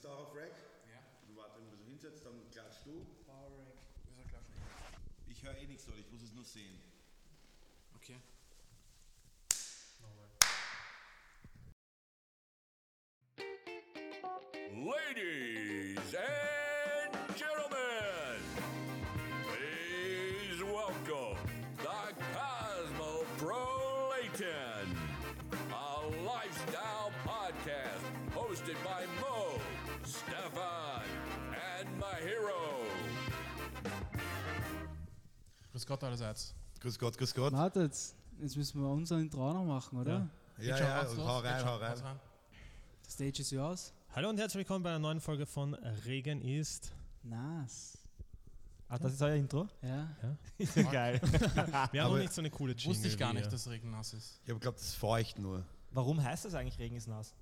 da auch auf Rack. Ja. Und warte, wenn du so hinsetzt, dann klatschst du. Power Rack. Wieso klatschen? Ich höre eh nichts, oder ich muss es nur sehen. Okay. Ladies Grüß Gott allerseits. Grüß Gott, grüß Gott. Wartet, jetzt müssen wir unser Intro noch machen, oder? Ja, ja, was los? hau rein, hau rein. The stage is yours. Hallo und herzlich willkommen bei einer neuen Folge von Regen ist. Nice. Ah, das ist euer Intro? Ja. Ist ja geil. Wir haben noch nicht so eine coole Jingle. Wusste ich gar nicht, dass Regen nass ist. Ich habe glaubt, das ist feucht nur. Warum heißt das eigentlich Regen ist nass?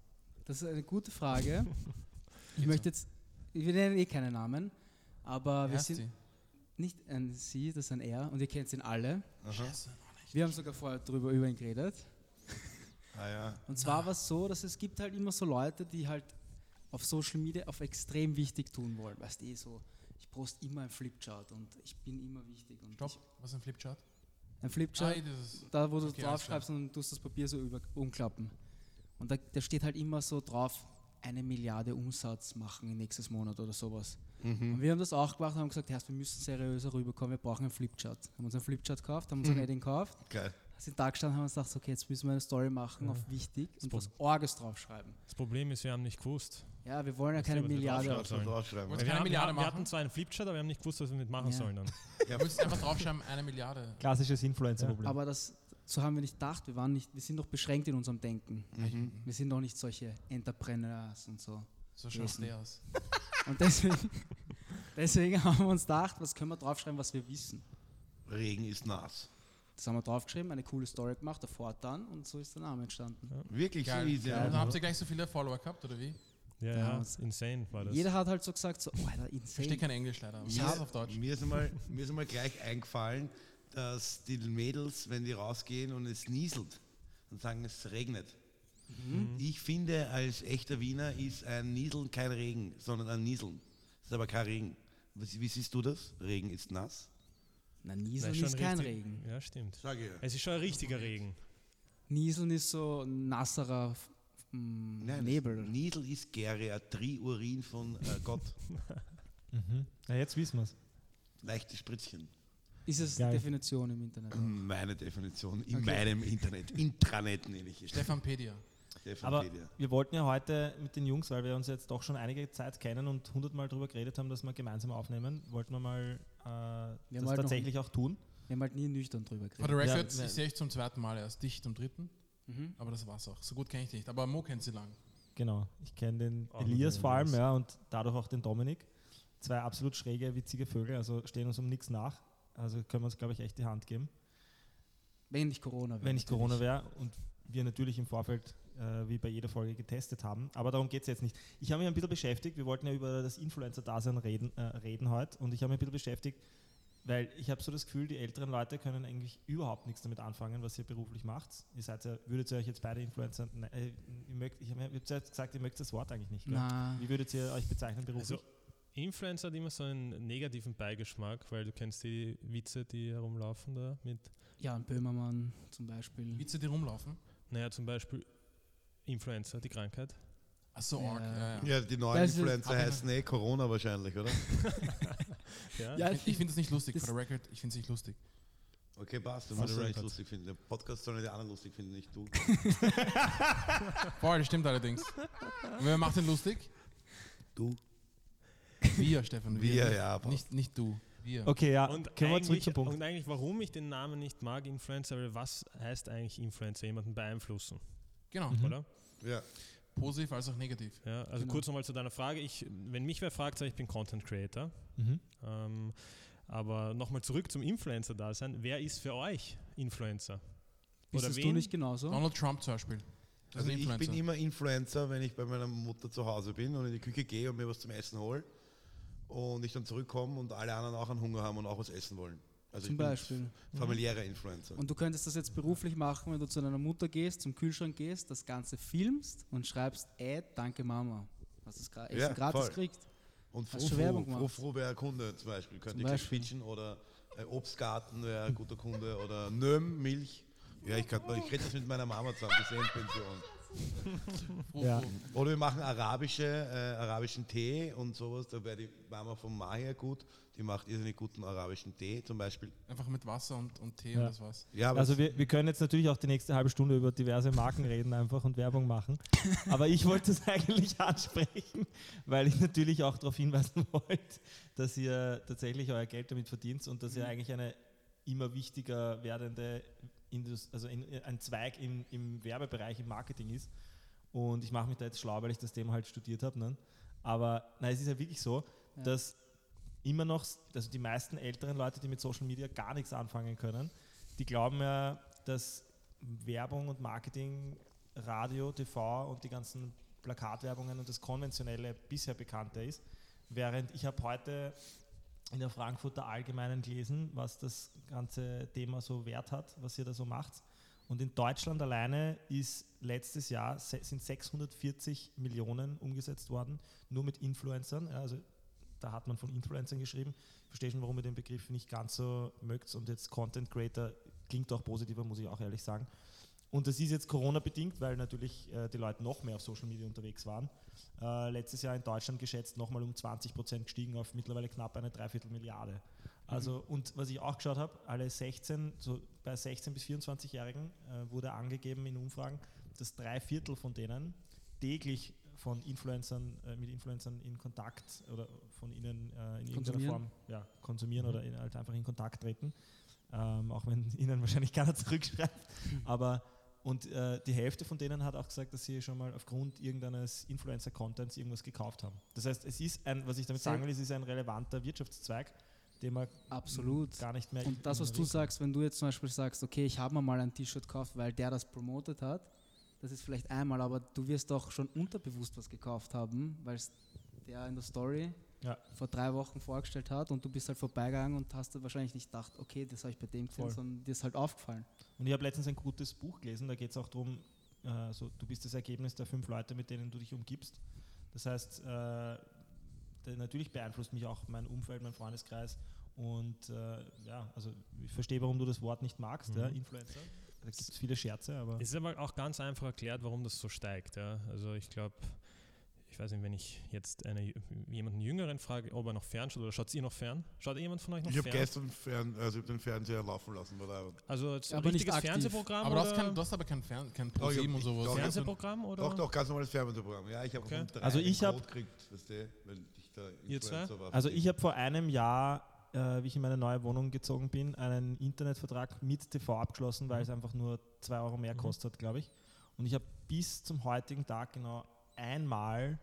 Das ist eine gute Frage. ich möchte jetzt, wir nennen eh keine Namen, aber wir sind die? Nicht ein Sie, das ist ein Er und ihr kennt ihn alle. Scheiße. Wir haben sogar vorher drüber über ihn geredet. Ah ja. Und zwar war es so, dass es gibt halt immer so Leute, die halt auf Social Media auf extrem wichtig tun wollen. Weißt du, eh so, ich poste immer ein Flipchart und ich bin immer wichtig. Und Stopp. Was ist ein Flipchart? Ein Flipchart, Ah, da wo du Okay, draufschreibst und tust das Papier so über, umklappen. Und da, da steht halt immer so drauf, eine Milliarde Umsatz machen nächstes Monat oder sowas. Und wir haben das auch gemacht und haben gesagt, wir müssen seriöser rüberkommen, wir brauchen einen Flipchart. Haben uns einen Flipchart gekauft, haben uns ein Edding gekauft, Geil. sind da gestanden haben uns gedacht, okay, jetzt müssen wir eine Story machen auf wichtig und was Orges draufschreiben. Das Problem ist, wir haben nicht gewusst. Ja, wir wollen ja keine wir Milliarde. draufschreiben Wir, keine haben, wir, Milliarde wir hatten zwar einen Flipchart, aber wir haben nicht gewusst, was wir mit machen Ja. sollen dann. Ihr müsst einfach draufschreiben, eine Milliarde. Klassisches Influencer-Problem. Aber das, so haben wir nicht gedacht. Wir, waren nicht, wir sind noch beschränkt in unserem Denken. Wir sind noch nicht solche Entrepreneurs und so. So schaust Wesen. der aus. Und deswegen, deswegen haben wir uns gedacht, was können wir draufschreiben, was wir wissen. Regen ist nass. Das haben wir draufgeschrieben, eine coole Story gemacht, davor dann und so ist der Name entstanden. Wirklich Geil. easy. Und dann habt ihr gleich so viele Follower gehabt, oder wie? Ja, Ja, ja, insane war das. Jeder hat halt so gesagt, so, oh, Alter, Ich verstehe insane. kein Englisch leider. aber Ich Mir- hasse auf Deutsch. Mir ist, einmal, mir ist einmal gleich eingefallen, dass die Mädels, wenn die rausgehen und es nieselt, dann sagen, es regnet. Ich finde, als echter Wiener ist ein Nieseln kein Regen, sondern ein Nieseln. Das ist aber kein Regen. Wie siehst du das? Regen ist nass? Na, Nieseln schon ist kein richtig- Regen. Ja, stimmt. Sag ich. Es ist schon ein richtiger Regen. Nieseln ist so nasserer Nein, Nebel. Niesel ist Geriatrie, Urin von äh, Gott. ja, jetzt wissen wir es. Leichte Spritzchen. Ist es Geil. die Definition im Internet? Meine Definition in Okay. meinem Internet. Intranet nenne ich es. Stefan Pedia. Aber wir wollten ja heute mit den Jungs, weil wir uns jetzt doch schon einige Zeit kennen und hundertmal darüber geredet haben, dass wir gemeinsam aufnehmen, wollten wir mal äh, haben das halt tatsächlich auch tun. Wir haben halt nie nüchtern drüber For the geredet. record, Ja, ich sehe euch zum zweiten Mal erst. Dich zum dritten. Mhm. Aber das war's auch. So gut kenne ich dich nicht. Aber Mo kennt sie lang. Genau. Ich kenne den Auch Elias den vor allem, ja, und dadurch auch den Dominik. Zwei absolut schräge, witzige Vögel, also stehen uns um nichts nach. Also können wir uns, glaube ich, echt die Hand geben. Wenn nicht Corona wäre. wenn nicht. Corona wäre und wir natürlich im Vorfeld äh, wie bei jeder Folge getestet haben. Aber darum geht es jetzt nicht. Ich habe mich ein bisschen beschäftigt, wir wollten ja über das Influencer-Dasein reden, äh, reden heute und ich habe mich ein bisschen beschäftigt, weil ich habe so das Gefühl, die älteren Leute können eigentlich überhaupt nichts damit anfangen, was ihr beruflich macht. Ihr seid ja, würdet ihr euch jetzt beide Influencer, ne, äh, ihr mögt, ich habe hab gesagt, ihr mögt das Wort eigentlich nicht. Wie würdet ihr euch bezeichnen beruflich? Also, Influencer hat immer so einen negativen Beigeschmack, weil du kennst die Witze, die herumlaufen da mit, Jan Böhmermann zum Beispiel. Witze, die rumlaufen. naja, zum Beispiel Influencer, die Krankheit. Ach so, Ja. arg. Ja, ja. Ja, die neuen Das Influencer heißen eh Corona wahrscheinlich, oder? Ja, Ja, Ich, ich finde es nicht lustig, Das- for the record. Ich finde es nicht lustig. Okay, passt. Du musst es nicht lustig finden. Der Podcast sollen die anderen lustig finden, nicht du. Voll, das stimmt allerdings. Und wer macht den lustig? Du? Wir, Stefan. Wir, nicht, ja, aber- Nicht, nicht du. Wir. Okay, ja, Und können wir zurück eigentlich, zum Punkt. und eigentlich, warum ich den Namen nicht mag, Influencer, weil was heißt eigentlich Influencer? Jemanden beeinflussen, Genau. oder? Ja. Positiv als auch negativ. Ja, also Genau. kurz nochmal zu deiner Frage. Ich, wenn mich wer fragt, sage ich, ich bin Content Creator. Mhm. Ähm, aber nochmal zurück zum Influencer-Dasein. Wer ist für euch Influencer? Bist Oder das du wen? nicht genauso? Donald Trump zum Beispiel. Also ist ich bin immer Influencer, wenn ich bei meiner Mutter zu Hause bin und in die Küche gehe und mir was zum Essen hole und ich dann zurückkomme und alle anderen auch einen Hunger haben und auch was essen wollen. Also Zum ich bin Beispiel. familiärer Influencer. Und du könntest das jetzt beruflich machen, wenn du zu deiner Mutter gehst, zum Kühlschrank gehst, das Ganze filmst und schreibst, äh, danke Mama. Hast du es gra Ja, Essen gratis voll. kriegt. Und? Frufru wäre ein Kunde zum Beispiel, könnte ich pitchen. Oder äh, Obstgarten wäre ein guter Kunde. Oder Nöm, Milch. Ja, ich, kann, ich rede das mit meiner Mama zusammen, die ist eh in Pension. Ja. Oder wir machen arabische, äh, arabischen Tee und sowas. Da wäre die Mama von Mahir gut. Die macht irrsinnig guten arabischen Tee zum Beispiel. Einfach mit Wasser und, und Tee Ja. und das war's. Ja, Also wir, wir können jetzt natürlich auch die nächste halbe Stunde über diverse Marken reden einfach und Werbung machen. Aber ich wollte es eigentlich ansprechen, weil ich natürlich auch darauf hinweisen wollte, dass ihr tatsächlich euer Geld damit verdient und dass ihr eigentlich eine immer wichtiger werdende Indus also in, ein Zweig im, im Werbebereich, im Marketing ist. Und ich mache mich da jetzt schlau, weil ich das Thema halt studiert habe. Ne? Aber nein, es ist ja wirklich so, Ja. dass immer noch, also die meisten älteren Leute, die mit Social Media gar nichts anfangen können, die glauben ja, dass Werbung und Marketing, Radio, TV und die ganzen Plakatwerbungen und das konventionelle bisher bekannte ist. Während ich habe heute in der Frankfurter Allgemeinen gelesen, was das ganze Thema so wert hat, was ihr da so macht. Und in Deutschland alleine ist letztes Jahr sind 640 Millionen umgesetzt worden, nur mit Influencern. Also da hat man von Influencern geschrieben. Verstehe schon, warum ihr den Begriff nicht ganz so mögt. Und jetzt Content Creator klingt auch positiver, muss ich auch ehrlich sagen. Und das ist jetzt Corona-bedingt, weil natürlich äh, die Leute noch mehr auf Social Media unterwegs waren. Äh, letztes Jahr in Deutschland geschätzt nochmal um 20 Prozent gestiegen auf mittlerweile knapp eine Dreiviertel Milliarde. Also, und was ich auch geschaut habe, alle 16, so bei 16- bis 24-Jährigen äh, wurde angegeben in Umfragen, dass drei Viertel von denen täglich von Influencern, äh, mit Influencern in Kontakt oder von ihnen äh, in irgendeiner. Form ja, konsumieren oder in, halt einfach in Kontakt treten. Ähm, auch wenn ihnen wahrscheinlich keiner zurückschreibt. Aber und äh, die Hälfte von denen hat auch gesagt, dass sie schon mal aufgrund irgendeines Influencer-Contents irgendwas gekauft haben. Das heißt, es ist ein, was ich damit sagen will, es ist ein relevanter Wirtschaftszweig, den man Absolut. gar nicht mehr. Und das, was du sagst, wenn du jetzt zum Beispiel sagst, okay, ich habe mir mal ein T-Shirt gekauft, weil der das promotet hat, das ist vielleicht einmal, aber du wirst doch schon unterbewusst was gekauft haben, weil es der in der Story Ja. vor drei Wochen vorgestellt hat und du bist halt vorbeigegangen und hast wahrscheinlich nicht gedacht, okay, das habe ich bei dem gesehen, Voll. sondern dir ist halt aufgefallen. Und ich habe letztens ein gutes Buch gelesen, da geht es auch darum, äh, so, du bist das Ergebnis der fünf Leute, mit denen du dich umgibst. Das heißt, äh, natürlich beeinflusst mich auch mein Umfeld, mein Freundeskreis. Und äh, ja, also ich verstehe, warum du das Wort nicht magst, ja, Influencer. Da gibt es viele Scherze, aber Es ist aber auch ganz einfach erklärt, warum das so steigt. Ja. Also ich glaube, ich weiß nicht, wenn ich jetzt eine, jemanden Jüngeren frage, ob er noch fernschaut oder schaut ihr noch fern? Schaut jemand von euch noch ich habe fern? gestern Fern, also ich hab den Fernseher laufen lassen. Der Also jetzt ein Aber nicht richtiges. Fernsehprogramm Aber du oder hast, kein, du hast aber kein, Fern, kein ich hab- und sowas. doch, hab- Fernsehprogramm oder? Doch, doch, ganz normales Fernsehprogramm. Ja, ich habe Okay. aufgrund der Also einen ich hab- gekriegt, weißt du, weil ich da Ihr zwei? Influencer war. Also ich habe vor einem Jahr, äh, wie ich in meine neue Wohnung gezogen bin, einen Internetvertrag mit TV abgeschlossen, weil es einfach nur 2 Euro mehr kostet hat, glaube ich. Und ich habe bis zum heutigen Tag genau einmal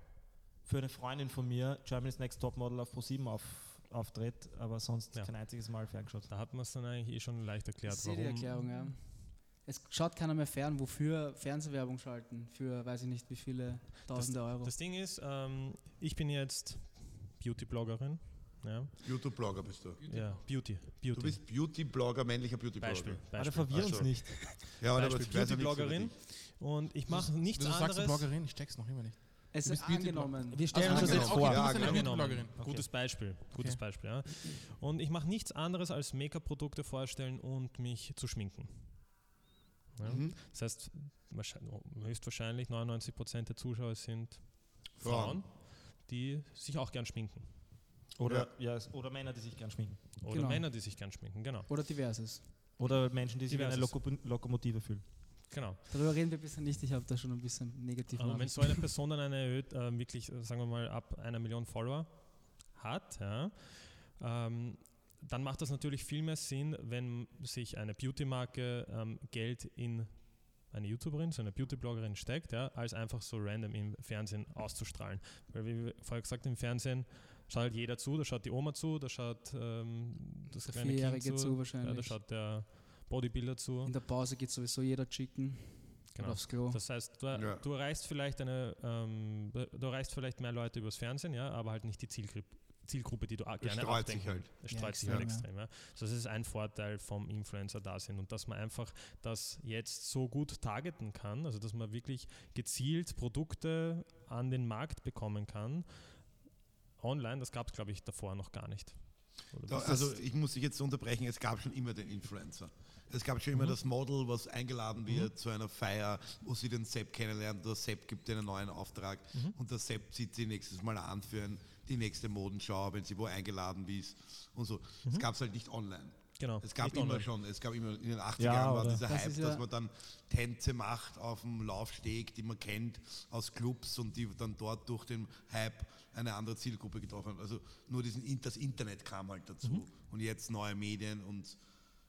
für eine Freundin von mir Germany's Next Topmodel auf Pro7 auf, auftritt, aber sonst Ja. kein einziges Mal ferngeschaut. Da hat man es dann eigentlich eh schon leicht erklärt, Ich sehe die warum. Erklärung, ja. Es schaut keiner mehr fern, wofür Fernsehwerbung schalten, für weiß ich nicht wie viele tausende Euro. Das Ding ist, ähm, ich bin jetzt Beauty-Bloggerin. Ja, YouTube-Blogger bist du. ja Beauty. Beauty. Du bist Beauty-Blogger, männlicher Beauty-Blogger. Beispiel. Aber Beispiel. verwirr uns nicht. Ja, aber Beispiel Beauty-Bloggerin. Und ich mache nichts Wieso sagst du anderes. Bloggerin? Ich check's noch immer nicht. Es ist angenommen. Wir stellen Also uns das jetzt angenommen. vor. Okay, du Ja, genau. Beauty-Bloggerin. Angenommen. Gutes Beispiel. Gutes Okay. Beispiel, ja. Und ich mache nichts anderes als Make-up-Produkte vorstellen und mich zu schminken. Ja? Mhm. Das heißt, wahrscheinlich, höchstwahrscheinlich 99% der Zuschauer sind Frauen. Frauen, die sich auch gern schminken. Oder, ja. oder Männer, die sich gern schminken. Oder Genau. Männer, die sich gern schminken, genau. Oder diverses. Oder Menschen, die sich wie eine Lokomotive fühlen. Genau. Darüber reden wir bisher nicht, ich habe da schon ein bisschen negativ Also wenn so eine Person dann eine erhöht, äh, wirklich, sagen wir mal, ab einer Million Follower hat, ja, ähm, dann macht das natürlich viel mehr Sinn, wenn sich eine Beauty-Marke ähm, Geld in eine YouTuberin, so eine Beauty-Bloggerin steckt, ja, als einfach so random im Fernsehen auszustrahlen. Weil wie vorher gesagt im Fernsehen schaut halt jeder zu, da schaut die Oma zu, da schaut ähm, das Der kleine Kind zu zu, ja, da wahrscheinlich. schaut der Bodybuilder zu. In der Pause geht sowieso jeder chicken Genau. aufs Klo. Das heißt, du, Ja. du erreichst vielleicht eine, ähm, du erreichst vielleicht mehr Leute übers Fernsehen, ja, aber halt nicht die Zielgruppe, Zielgruppe, die du Es gerne streut sich halt. Es Ja, streut sich extrem, halt ja. extrem. Ja. Das ist ein Vorteil vom Influencer da sind und dass man einfach das jetzt so gut targeten kann, also dass man wirklich gezielt Produkte an den Markt bekommen kann. Online, das gab es, glaube ich, davor noch gar nicht. Das- also ich muss dich jetzt unterbrechen, es gab schon immer den Influencer. Es gab schon immer das Model, was eingeladen wird zu einer Feier, wo sie den Sepp kennenlernen. Der Sepp gibt einen neuen Auftrag und der Sepp zieht sie nächstes Mal an für ein, die nächste Modenschau, wenn sie wo eingeladen ist und so. Das gab es halt nicht online. Genau, Es gab nicht immer online. schon, es gab immer in den 80er Ja, Jahren war dieser Das Hype, ja- dass man dann Tänze macht auf dem Laufsteg, die man kennt aus Clubs und die dann dort durch den Hype eine andere Zielgruppe getroffen haben. Also nur diesen, das Internet kam halt dazu Mhm. und jetzt neue Medien und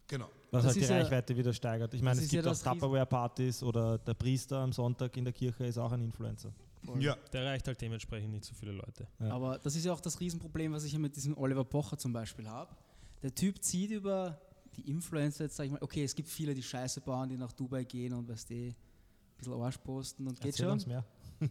genau. Was Das halt die ist ja- Reichweite wieder steigert. Ich meine, das es ist ja gibt auch Tupperware-Partys oder der Priester am Sonntag in der Kirche ist auch ein Influencer. Ja, Der erreicht halt dementsprechend nicht so viele Leute. Ja. Aber das ist ja auch das Riesenproblem, was ich ja mit diesem Oliver Pocher zum Beispiel habe. Der Typ zieht über die Influencer, jetzt sag ich mal, okay, es gibt viele, die Scheiße bauen, die nach Dubai gehen und weißt du, ein bisschen Arsch posten und geht Erzähl schon. uns mehr.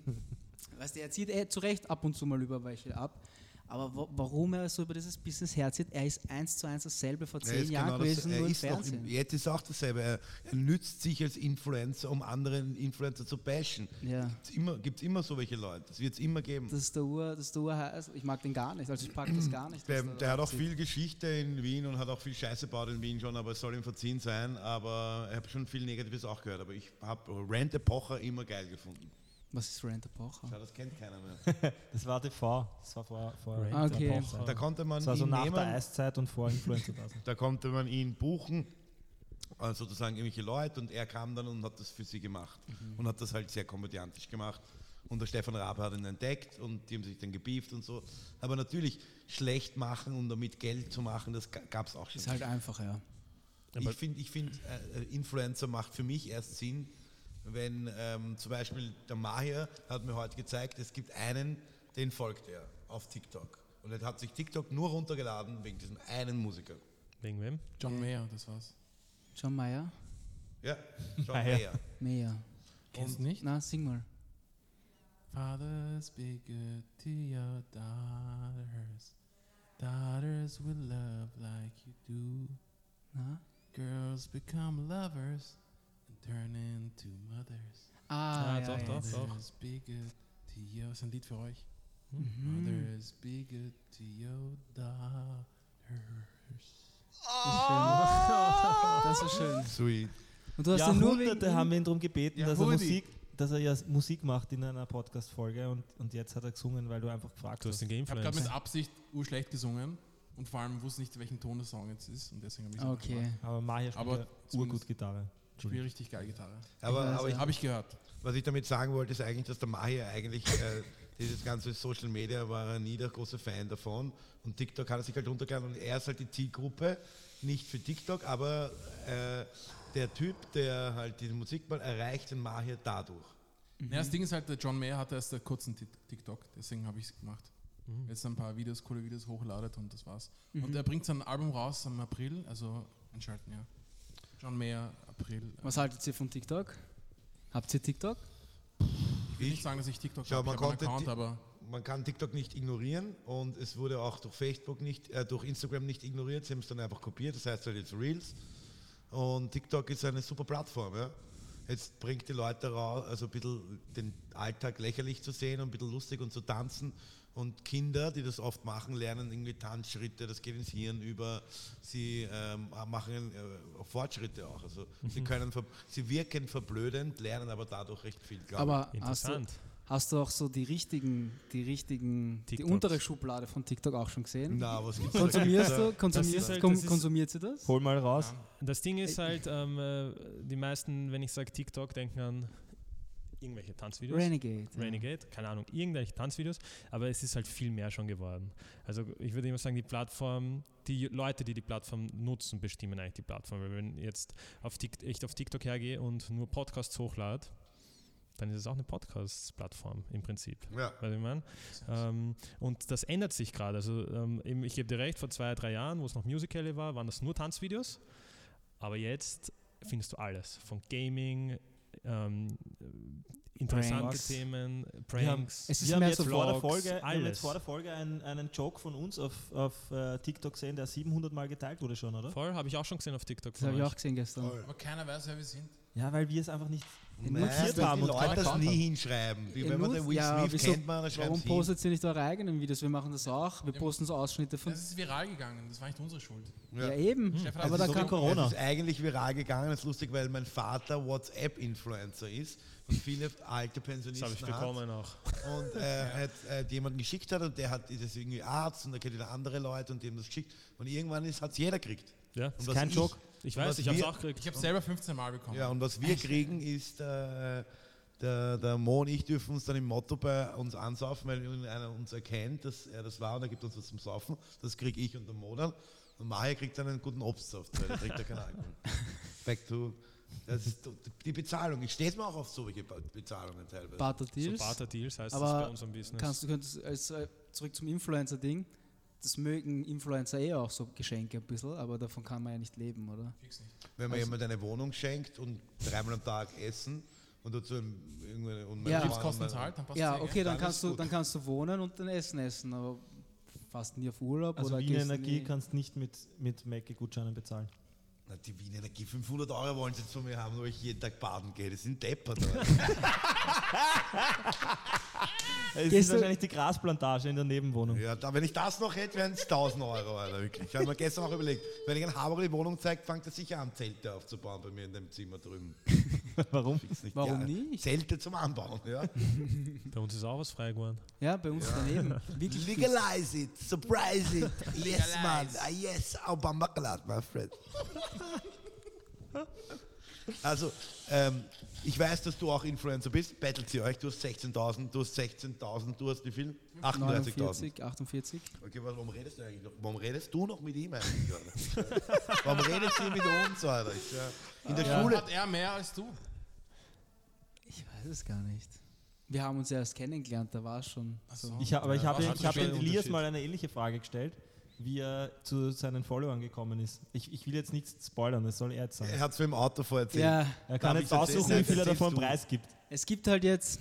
Weißt du, er zieht eh zu Recht ab und zu mal über welche ab. Aber wa warum er so über dieses Business herzieht, er ist eins zu eins dasselbe vor zehn Jahren genau das, gewesen, er nur im Fernsehen. im, jetzt ist auch dasselbe. Er, er nützt sich als Influencer, um anderen Influencer zu bashen. ja, Gibt es immer, gibt's immer so welche Leute. Das wird es immer geben. das ist der Ur, das ist der Urheiß. Ich mag den gar nicht, also ich pack das gar nicht. Der, der hat auch abzieht. viel Geschichte in Wien und hat auch viel Scheiße gebaut in Wien schon, aber es soll ihm verziehen sein. Aber ich habe schon viel Negatives auch gehört. Aber ich habe Rente Pocher immer geil gefunden. Was ist Rent Pocher? Ja, das kennt keiner mehr. Das war TV. Das war vor, vor. Ah, okay. der Pocher. Da konnte man Das war so ihn nach nehmen, der Eiszeit und vor Influencer da konnte man ihn buchen, äh, sozusagen irgendwelche Leute und er kam dann und hat das für sie gemacht und hat das halt sehr komödiantisch gemacht. Und der Stefan Raab hat ihn entdeckt und die haben sich dann gebieft und so. Aber natürlich schlecht machen und damit Geld zu machen, das gab es auch schon. Ist halt einfach, ja. Ich finde, ich find, äh, Influencer macht für mich erst Sinn, wenn ähm, zum Beispiel der Mahir hat mir heute gezeigt, es gibt einen, den folgt er auf TikTok. Und er hat sich TikTok nur runtergeladen wegen diesem einen Musiker. Wegen wem? John Mayer, das war's. John Mayer? Ja, John Mayer. Mayer. Mehr. Kennst du nicht? Na, sing mal. Fathers be good to your daughters. Daughters will love like you do. Na? Girls become lovers turn into mothers. Ah, Ja, ja, doch, ja. doch, doch. Mothers be good to your... Das ist ein Lied für euch. Mhm. Mothers be good to your daughters. Das ist schön. Sweet. Und du hast ja nur Jahrhunderte ihm- haben wir ihn darum gebeten, dass er. Musik, dass er ja Musik macht in einer Podcast-Folge und, und jetzt hat er gesungen, weil du einfach gefragt Du hast hast. Ich habe gerade mit Absicht urschlecht gesungen und vor allem wusste nicht, welchen Ton der Song jetzt ist und deswegen habe ich Okay. Aber Mahir spielt Aber ja urgut Gitarre. Ich spiele richtig geil Gitarre. Aber, aber ja. Habe ich gehört. was ich damit sagen wollte, ist eigentlich, dass der Mahir eigentlich äh, dieses ganze Social Media war er nie der große Fan davon. Und TikTok hat er sich halt runtergeladen und er ist halt die Zielgruppe, nicht für TikTok, aber äh, der Typ, der halt diese Musik macht, erreicht den Mahir dadurch. Ja, das Ding ist halt, der John Mayer hatte erst einen kurzen Tik- TikTok, deswegen habe ich es gemacht. Jetzt ein paar Videos, coole Videos hochladet und das war's. Und er bringt sein Album raus im April, also einschalten, ja. John Mayer, April. Was haltet ihr von TikTok? Habt ihr TikTok? Ich will Ich- nicht sagen, dass ich TikTok habe, man ich Account, aber Man kann TikTok nicht ignorieren und es wurde auch durch Facebook nicht, äh, durch Instagram nicht ignoriert. Sie haben es dann einfach kopiert, das heißt halt jetzt Reels. Und TikTok ist eine super Plattform. Ja? Jetzt bringt die Leute raus, also ein bisschen den Alltag lächerlich zu sehen und ein bisschen lustig und zu tanzen. Und Kinder, die das oft machen, lernen irgendwie Tanzschritte, das geht ins Hirn über. Sie ähm, machen äh, Fortschritte auch. Also sie, können, sie wirken verblödend, lernen aber dadurch recht viel. Aber hast du, Interessant. hast du auch so die richtigen, die richtigen, die TikToks. untere Schublade von TikTok auch schon gesehen? Na, was gibt's? Konsumierst Da- du? Konsumierst, halt- kom- konsumiert sie das? Hol mal raus. Das Ding ist halt, ähm, äh, die meisten, wenn ich sage TikTok, denken an irgendwelche Tanzvideos. Renegade. ja. Renegade, keine Ahnung, irgendwelche Tanzvideos, aber es ist halt viel mehr schon geworden. Also ich würde immer sagen, die Plattform, die Leute, die die Plattform nutzen, bestimmen eigentlich die Plattform. Weil wenn jetzt auf Tik ich auf TikTok hergehe und nur Podcasts hochlade, dann ist es auch eine Podcast-Plattform im Prinzip. Ja. Weißt ich meine? Ähm, und das ändert sich gerade. Also ähm, ich gebe dir recht, vor zwei, drei Jahren, wo es noch Musical.ly war, waren das nur Tanzvideos. Aber jetzt findest du alles. Von Gaming, ähm, interessante Pranks. Themen, Wir haben- Pranks. Es ist Wir haben, mehr jetzt so vor der Folge, wir haben alles. jetzt vor der Folge einen, einen Joke von uns auf, auf äh, TikTok gesehen, der 700 Mal geteilt wurde schon, oder? Voll, habe ich auch schon gesehen auf TikTok. Das habe ich auch gesehen gestern. Aber keiner weiß, wer wir sind. Ja, weil wir es einfach nicht notiert haben die und Leute das nie hinschreiben. Wie Ja, wenn man den Will ja, Smith wieso- kennt, man, dann schreibt Warum postet ihr nicht eure eigenen Videos? Wir machen das auch. Wir Ja, posten so Ausschnitte von. Das ist viral gegangen, das war nicht unsere Schuld. Ja, eben. Stefan, Aber das da so kann Corona. Es ist eigentlich viral gegangen. Das ist lustig, weil mein Vater WhatsApp-Influencer ist und viele alte Das Pensionisten habe ich hat. bekommen auch. Und äh, hat äh, jemanden geschickt hat und der hat ist jetzt irgendwie Arzt und da kennt wieder andere Leute und die haben das geschickt. Und irgendwann hat es jeder gekriegt. Ja, Und Ist kein ich- Joke. Ich weiß, ich habe es auch gekriegt. Ich habe selber 15 Mal bekommen. Ja, und was wir kriegen ist, äh, der, der Mo und ich dürfen uns dann im Motto bei uns ansaufen, weil einer uns erkennt, dass er das war und er gibt uns was zum Saufen. Das kriege ich und der Mo dann. Und Maja kriegt dann einen guten Obstsaft, weil er trinkt ja keinen Alkohol. Back to, das ist die Bezahlung. Ich stehe mir auch auf solche Be- Bezahlungen teilweise. Barter So Deals. Barter Deals heißt das Aber bei unserem Business. kannst du könntest, als, äh, zurück zum Influencer-Ding. Das mögen Influencer eh auch so Geschenke ein bisschen, aber davon kann man ja nicht leben, oder? Nicht. Wenn man jemand eine Wohnung schenkt und dreimal am Tag essen und dazu irgendeine und Ja. mein- zahlt, dann passt Ja, eh, okay, dann Dann kannst, du, gut. dann kannst du wohnen und dann Essen essen, aber fast nie auf Urlaub Also oder Wien Energie nie- kannst nicht mit, mit Mackie-Gutscheinen bezahlen. Na, die Wien Energie, 500 Euro wollen sie jetzt von mir haben, wo ich jeden Tag baden gehe. Das sind Deppert. Es ist wahrscheinlich die Grasplantage in der Nebenwohnung. ja, da, wenn ich das noch hätte, wären es 1000 Euro, Alter, wirklich. Ich habe mir gestern auch überlegt, wenn ich ein Haber die Wohnung zeige, fängt er sicher an, Zelte aufzubauen bei mir in dem Zimmer drüben. Warum? Nicht Warum ja, nicht? Zelte zum Anbauen, ja. Bei uns ist auch was frei geworden. Ja, bei uns daneben. Wirklich. Legalize it, surprise it. Yes, man. Ah, yes, Obama glad, my friend. Also, ähm, ich weiß, dass du auch Influencer bist. Battelt sie euch. Du hast 16.000, du hast 16.000, du hast wie viel? 38.000. 49, 48. Okay, warum redest du eigentlich noch? Warum redest du noch mit ihm eigentlich? Warum redet sie mit uns, Alter? Ich, ja, in der Ja. Schule. Hat er mehr als du? Ich weiß es gar nicht. Wir haben uns ja erst kennengelernt, da war es schon. So. Ich, aber ich Ja, habe hat ich? Elias mal eine ähnliche Frage gestellt, wie er zu seinen Followern gekommen ist. Ich, ich will jetzt nichts spoilern, das soll er jetzt sagen. Er hat es mir im Auto vorerzählt. Ja, Er kann Darf jetzt erzählen? aussuchen, wie viel er davon preisgibt. es gibt halt jetzt,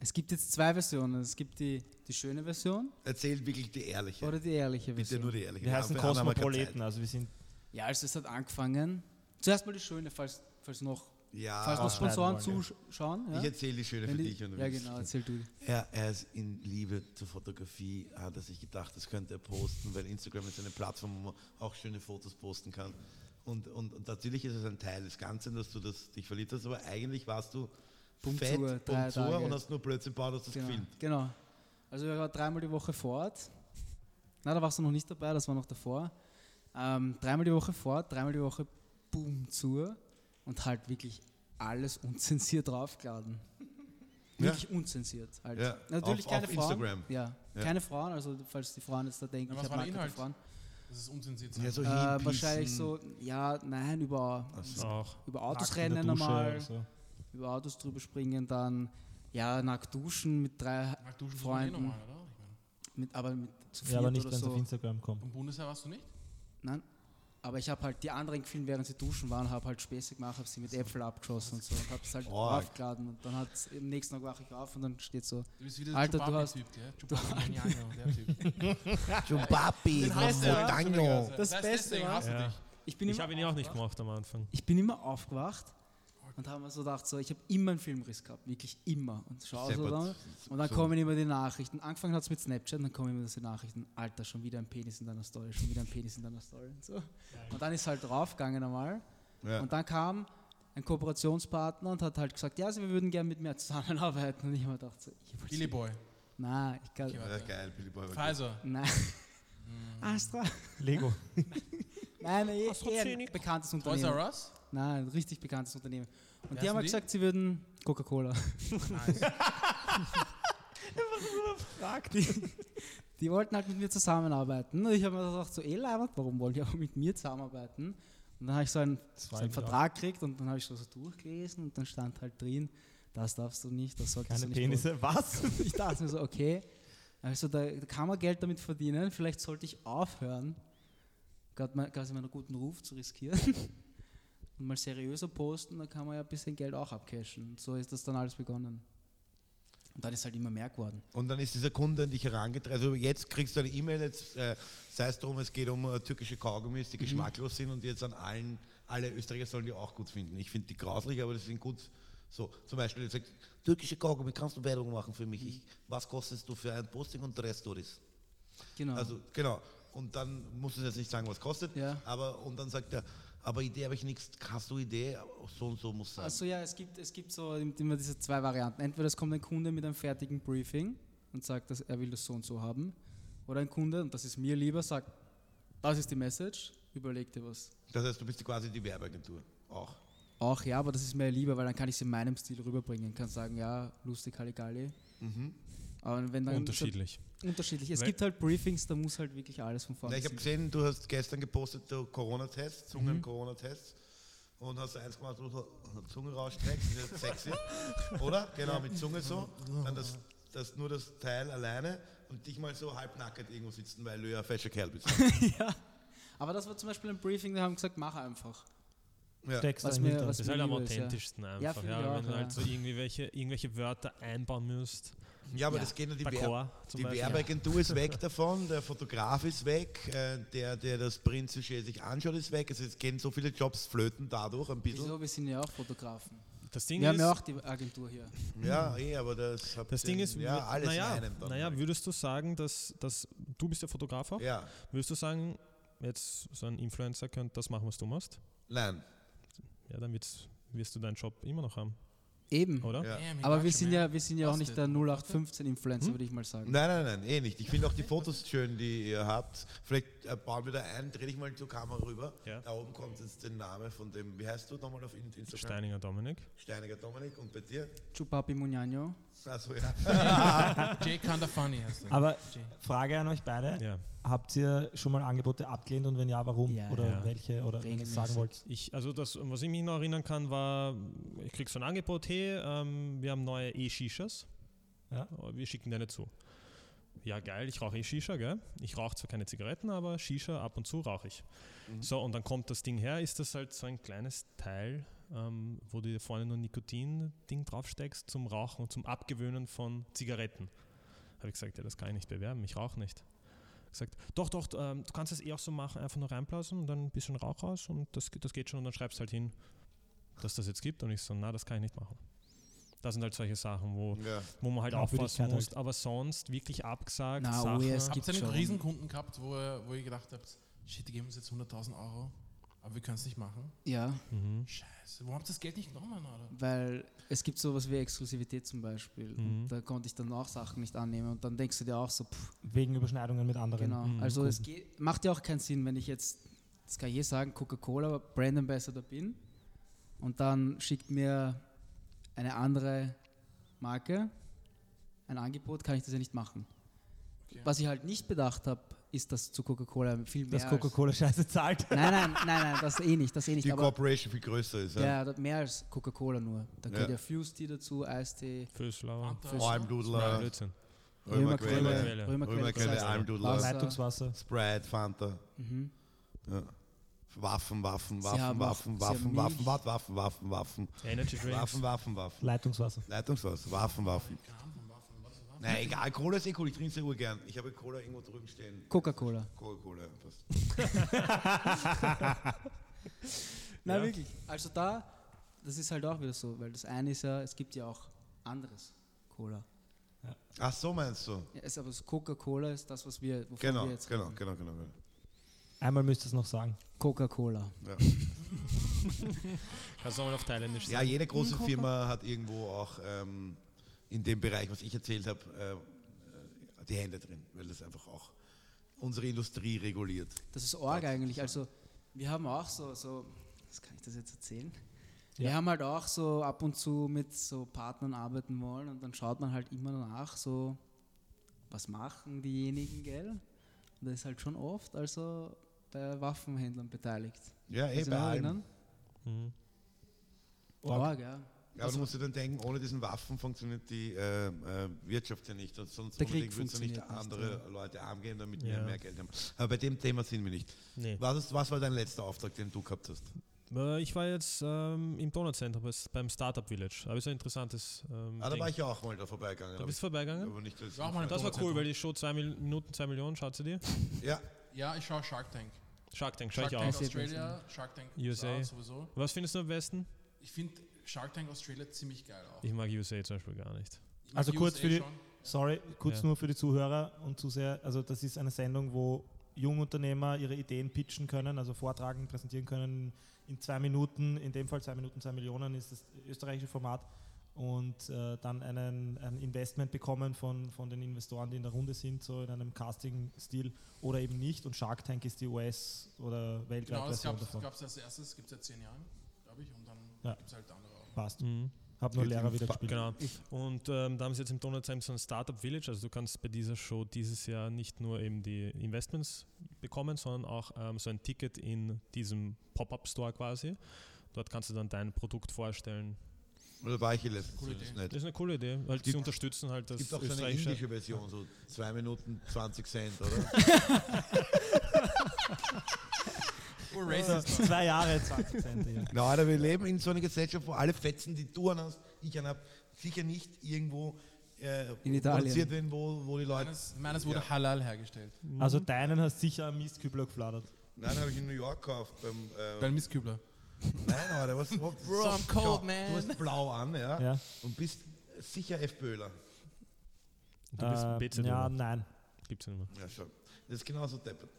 es gibt jetzt zwei Versionen. Es gibt die, die schöne Version Erzählt wirklich die ehrliche. oder die ehrliche Bitte Version. nur die ehrliche. Wir heißen wir keine Kosmopoliten, also wir sind Ja, also es hat angefangen. Zuerst mal die schöne, falls, falls noch. Ja, falls noch Sponsoren zuschauen. Ja? ich erzähle die schöne Wenn für die- dich. du ja, genau, erzähl du. Er, er ist in Liebe zur Fotografie, hat er sich gedacht, das könnte er posten, weil Instagram ist eine Plattform, wo man auch schöne Fotos posten kann. Und, und, und natürlich ist es ein Teil des Ganzen, dass du das, dich verliebt hast, aber eigentlich warst du Bumzur, fett, drei Bumzur Tage. und hast nur Blödsinn gebaut, hast das Genau, gefilmt. genau. Also er war dreimal die Woche fort. Na, da warst du noch nicht dabei, das war noch davor. Ähm, dreimal die Woche fort, dreimal die Woche boom zu und halt wirklich alles unzensiert draufgeladen. Ja. Wirklich unzensiert. Halt. Ja, Natürlich auf- keine auf Frauen. Instagram. Ja, Ja. keine Frauen, also falls die Frauen jetzt da denken, Ja, ich was habe Inhalt? Frauen. Das ist unzensiert. Ja, so Äh, wahrscheinlich so, ja, nein, über, über Autos nackt rennen normal, so. über Autos drüber springen, dann ja, nackt duschen mit drei Nackt duschen ist doch eh Freunden. normal, oder? Ich mein, Mit, aber mit zu Ja, aber viert nicht, oder wenn es so. auf Instagram kommt. Vom Bundesheer warst du nicht? Nein. Aber ich habe halt die anderen gefilmt, während sie duschen waren, habe halt Späße gemacht, habe sie mit Äpfel abgeschossen und so und habe es halt Arg. aufgeladen und dann hat am nächsten Tag wache ich auf und dann steht so, Du bist wieder Alter, der du hast- Chupapi-Typ, gell? Chupapi Typ. Montagno. Das Beste war- ich bin, Ich habe ihn ja auch nicht gemacht am Anfang. ich bin immer aufgewacht und habe mir so gedacht, so, ich habe immer einen Filmriss gehabt, wirklich immer. Und schaue so dann und dann So. kommen immer die Nachrichten. Angefangen hat es mit Snapchat, dann kommen immer die Nachrichten, Alter, schon wieder ein Penis in deiner Story, schon wieder ein Penis in deiner Story. Und, so. und dann ist halt draufgegangen einmal. Ja. Und dann kam ein Kooperationspartner und hat halt gesagt, ja, also wir würden gerne mit mir zusammenarbeiten. Und ich habe mir gedacht, so, ich wollte Billy Boy. Nein, ich kann. Okay, Ja, warte. geil, Billy Boy. war. Pfizer. Nein. Astra. Lego. Nein, eh, eher ein bekanntes Toys Unternehmen. R Us? Nein, ein richtig bekanntes Unternehmen. Und Wer die haben halt die? gesagt, sie würden Coca-Cola. Nice. Die, die wollten halt mit mir zusammenarbeiten. Und ich habe mir gedacht, so eh leibend, warum wollen die auch mit mir zusammenarbeiten? Und dann habe ich so einen, so einen Vertrag gekriegt und dann habe ich so, so durchgelesen und dann stand halt drin, das darfst du nicht, das solltest Keine du nicht Penisse. Was? Ich dachte mir so, okay, also da, da kann man Geld damit verdienen, vielleicht sollte ich aufhören, quasi meinen guten Ruf zu riskieren und mal seriöser posten, dann kann man ja ein bisschen Geld auch abcashen. Und so ist das dann alles begonnen. Und dann ist halt immer mehr geworden. Und dann ist dieser Kunde an dich herangetreten. Also jetzt kriegst du eine E-Mail, jetzt äh, sei es darum, es geht um äh, türkische Kaugummis, die geschmacklos sind und jetzt an allen, alle Österreicher sollen die auch gut finden. Ich finde die grauslich, aber das sind gut. So, zum Beispiel, jetzt sagt, türkische Kaugummi, kannst du Werbung machen für mich? Ich, was kostest du für ein Posting und der Rest es. Genau. Also, genau. Und dann musst du jetzt nicht sagen, was kostet, Ja. aber und dann sagt er, aber Idee habe ich nichts, hast du Idee? So und so muss sein. Also ja, es gibt, es gibt so immer diese zwei Varianten. Entweder es kommt ein Kunde mit einem fertigen Briefing und sagt, dass er will das so und so haben. Oder ein Kunde, und das ist mir lieber, sagt, das ist die Message, überleg dir was. Das heißt, du bist quasi die Werbeagentur. Auch. Auch ja, aber das ist mir lieber, weil dann kann ich es in meinem Stil rüberbringen. Kann sagen, ja, lustig, Halligalli. Mhm. Aber wenn dann Unterschiedlich. unterschiedlich. Es Weil- gibt halt Briefings, da muss halt wirklich alles von vorne ich habe gesehen, du hast gestern gepostet, der Corona-Test, Mhm. Zungen-Corona-Test. Und hast eins gemacht, wo du Zunge rausstreckst, das ist sexy. Oder? Genau, mit Zunge so. Dann das, das, nur das Teil alleine und dich mal so halbnackert irgendwo sitzen, weil du ja ein fescher Kerl bist. ja. Aber das war zum Beispiel ein Briefing, da haben gesagt, mach einfach. Ja. Steckst Was mir- was Das ist halt am ist, ja. authentischsten einfach. Ja, Ja, wenn du halt so irgendwie welche, irgendwelche Wörter einbauen müsst. Ja, aber Ja. das geht nicht die, zum die. Werbeagentur ist weg davon, der Fotograf ist weg, äh, der, der das Print-Sujet sich anschaut, ist weg. Also es gehen so viele Jobs flöten dadurch ein bisschen. Wieso? Wir sind ja auch Fotografen. Das Ding Wir haben ist, ja auch die Agentur hier. Ja, eh, aber das das Ding ist, ja, alles naja, in einem dann. naja, würdest du sagen, dass, dass du bist der Fotograf auch? ja, Würdest du sagen, jetzt so ein Influencer könnte das machen, was du machst? nein. Ja, dann wirst du deinen Job immer noch haben, Eben. oder? Ja. Damn, Aber wir sind ja, wir sind ja auch nicht der 0815-Influencer, Hm? würde ich mal sagen. Nein, nein, nein, eh nicht. Ich finde auch die Fotos schön, die ihr habt. Vielleicht äh, bauen wir da ein, dreh dich mal zur Kamera rüber. Ja. Da oben kommt jetzt der Name von dem, wie heißt du nochmal auf In- Instagram? Steininger Dominik. Steiniger Dominik und bei dir? Chupapi Muñaño. Achso, ja. Jay Kinda Funny heißt er. Aber Jay. Frage an euch beide. Ja. Habt ihr schon mal Angebote abgelehnt und wenn ja, warum? Ja, oder ja. welche? Oder wenn ihr sagen wollt. Ich, also das, was ich mich noch erinnern kann, war, ich krieg so ein Angebot, hey, ähm, wir haben neue E-Shishas. Ja. Wir schicken deine zu. Ja, geil, ich rauche eh Shisha, gell? Ich rauche zwar keine Zigaretten, aber Shisha ab und zu rauche ich. So, und dann kommt das Ding her, ist das halt so ein kleines Teil, ähm, wo du dir vorne nur Nikotin-Ding draufsteckst zum Rauchen und zum Abgewöhnen von Zigaretten. Habe ich gesagt, ja, das kann ich nicht bewerben, ich rauche nicht. Gesagt, doch, doch, ähm, du kannst es eh auch so machen, einfach nur reinblasen und dann ein bisschen Rauch raus und das, das geht schon und dann schreibst halt hin, dass das jetzt gibt und ich so, na, das kann ich nicht machen. Das sind halt solche Sachen, wo, ja. wo man halt aufpassen muss, halt. aber sonst wirklich abgesagt. Na, Sachen, OES Habt ihr einen schon. Riesenkunden gehabt, wo, ihr- wo ihr gedacht habt, shit, die geben uns jetzt 100.000 Euro, aber wir können es nicht machen? Ja, Mhm. Scheiße, wo habt ihr das Geld nicht genommen, oder? weil es gibt sowas wie Exklusivität zum Beispiel. Mhm. Und da konnte ich dann auch Sachen nicht annehmen. Und dann denkst du dir auch so, pff, Wegen Überschneidungen mit anderen. genau. Mhm, also es geht, macht ja auch keinen Sinn, wenn ich jetzt, das kann ich eh sagen, Coca-Cola Brand Ambassador bin und dann schickt mir eine andere Marke ein Angebot, kann ich das ja nicht machen. Okay. Was ich halt nicht bedacht habe, ist, dass zu Coca-Cola viel mehr Dass Coca-Cola scheiße zahlt. Nein, nein, nein, nein, das eh nicht, das eh nicht. Die Corporation viel größer ist. Ja. ja, das- mehr als Coca-Cola nur. Da gehört Ja. ja, Fuse Tea dazu, Eistee, Füßlauer. Fanta. Almdudler, Blödsinn. Römerquelle, Römerquelle. Das Almdudler, Wasser. Leitungswasser. Sprite, Fanta. Mhm. Ja. Waffen, Waffen, Waffen, Waffen, Waffen, haben Waffen, Milch. Waffen, Waffen, Waffen, Waffen, Energy Drinks. Waffen, Waffen, Waffen. Leitungswasser. Leitungswasser, Waffen, Waffen. Nein, egal, Cola ist eh cool, ich trinke sehr gern. Ich habe Cola irgendwo drüben stehen. Coca-Cola. Coca-Cola, passt. Nein, Ja. wirklich. Also da, das ist halt auch wieder so, weil das eine ist ja, es gibt ja auch anderes Cola. Ach so meinst du? Ja, es, aber das Coca-Cola ist das, was wir, wovon Genau, wir jetzt genau, reden. genau, genau. genau. Einmal müsst ihr es noch sagen. Coca-Cola. Ja. Kannst du auch mal auf Thailändisch ja, sagen. jede große Firma hat irgendwo auch ähm, in dem Bereich, was ich erzählt habe, äh, die Hände drin, weil das einfach auch unsere Industrie reguliert. Das ist arg eigentlich. Also wir haben auch so, so, was kann ich das jetzt erzählen? Wir Ja. haben halt auch so ab und zu mit so Partnern arbeiten wollen und dann schaut man halt immer nach, so was machen diejenigen, gell? Und das ist halt schon oft also bei Waffenhändlern beteiligt. Ja, eh bei allem. erinnern? Mhm. Org. Arg, ja. Ja, aber du musst dir dann denken, ohne diesen Waffen funktioniert die äh, äh, Wirtschaft ja nicht. Und sonst Der Krieg unbedingt würdest du nicht funktioniert nicht, andere Leute arm gehen, damit Ja. wir mehr Geld haben. Aber bei dem Thema sind wir nicht. Nee. Was, ist, was war dein letzter Auftrag, den du gehabt hast? Äh, Ich war jetzt ähm, im Donauzentrum beim Startup Village. Ich so ein interessantes ähm, Ah, da Ding. war ich auch mal da vorbeigegangen. Da aber bist du vorbeigegangen? aber nicht Ja, auch mal Das war cool, weil die Show zwei Mil- Minuten, zwei Millionen, schaut sie dir? Ja, Ja, ich schaue Shark Tank. Shark Tank, schau Shark ich Tank auch. auch. Australia, Shark Tank USA. sowieso. Was findest du am besten? Ich finde Shark Tank Australia ziemlich geil auch. Ich mag USA zum Beispiel gar nicht. Also kurz USA für die- schon. Sorry, kurz Ja. nur für die Zuhörer und Zuseher. Also das ist eine Sendung, wo Jungunternehmer ihre Ideen pitchen können, also vortragen, präsentieren können in zwei Minuten, in dem Fall zwei Minuten, zwei Millionen ist das österreichische Format und äh, dann einen, ein Investment bekommen von, von den Investoren, die in der Runde sind, so in einem Casting-Stil oder eben nicht. Und Shark Tank ist die US- oder weltweit Genau, das gab es als erstes, gibt es seit zehn Jahren, glaube ich, und dann Ja. gibt es halt andere. Passt. Mhm. Hab nur Lehrer wieder gespielt. Genau. Und ähm, da haben sie jetzt im Donauzentrum so ein Startup Village. Also du kannst bei dieser Show dieses Jahr nicht nur eben die Investments bekommen, sondern auch ähm, so ein Ticket in diesem Pop-Up-Store quasi. Dort kannst du dann dein Produkt vorstellen. oder war ich hier letztens? Coole das. Das ist eine coole Idee, weil sie gibt- unterstützen halt das Es gibt auch so eine indische Version, so 2 Minuten 20 Cent, oder? Oh, racist. Zwei Jahre, 20 Cent. Ja. Na, Alter, wir leben in so einer Gesellschaft, wo alle Fetzen, die du anhast, ich anhab, sicher nicht irgendwo äh, In Italien. produziert werden, wo, wo die Leute. Meines, meines wurde Ja. halal hergestellt. Also deinen hast sicher am Mistkübler gefladert. Nein, habe ich in New York gekauft. Beim, äh, Beim Mistkübler. nein, Alter, was, was, Bro, I'm cold, man. Du hast blau an, ja, Ja. und bist sicher F. Böhler. Du bist Äh, BZ ja, nein. Gibt's ja nicht mehr. Ja, schon. Das ist genauso deppert.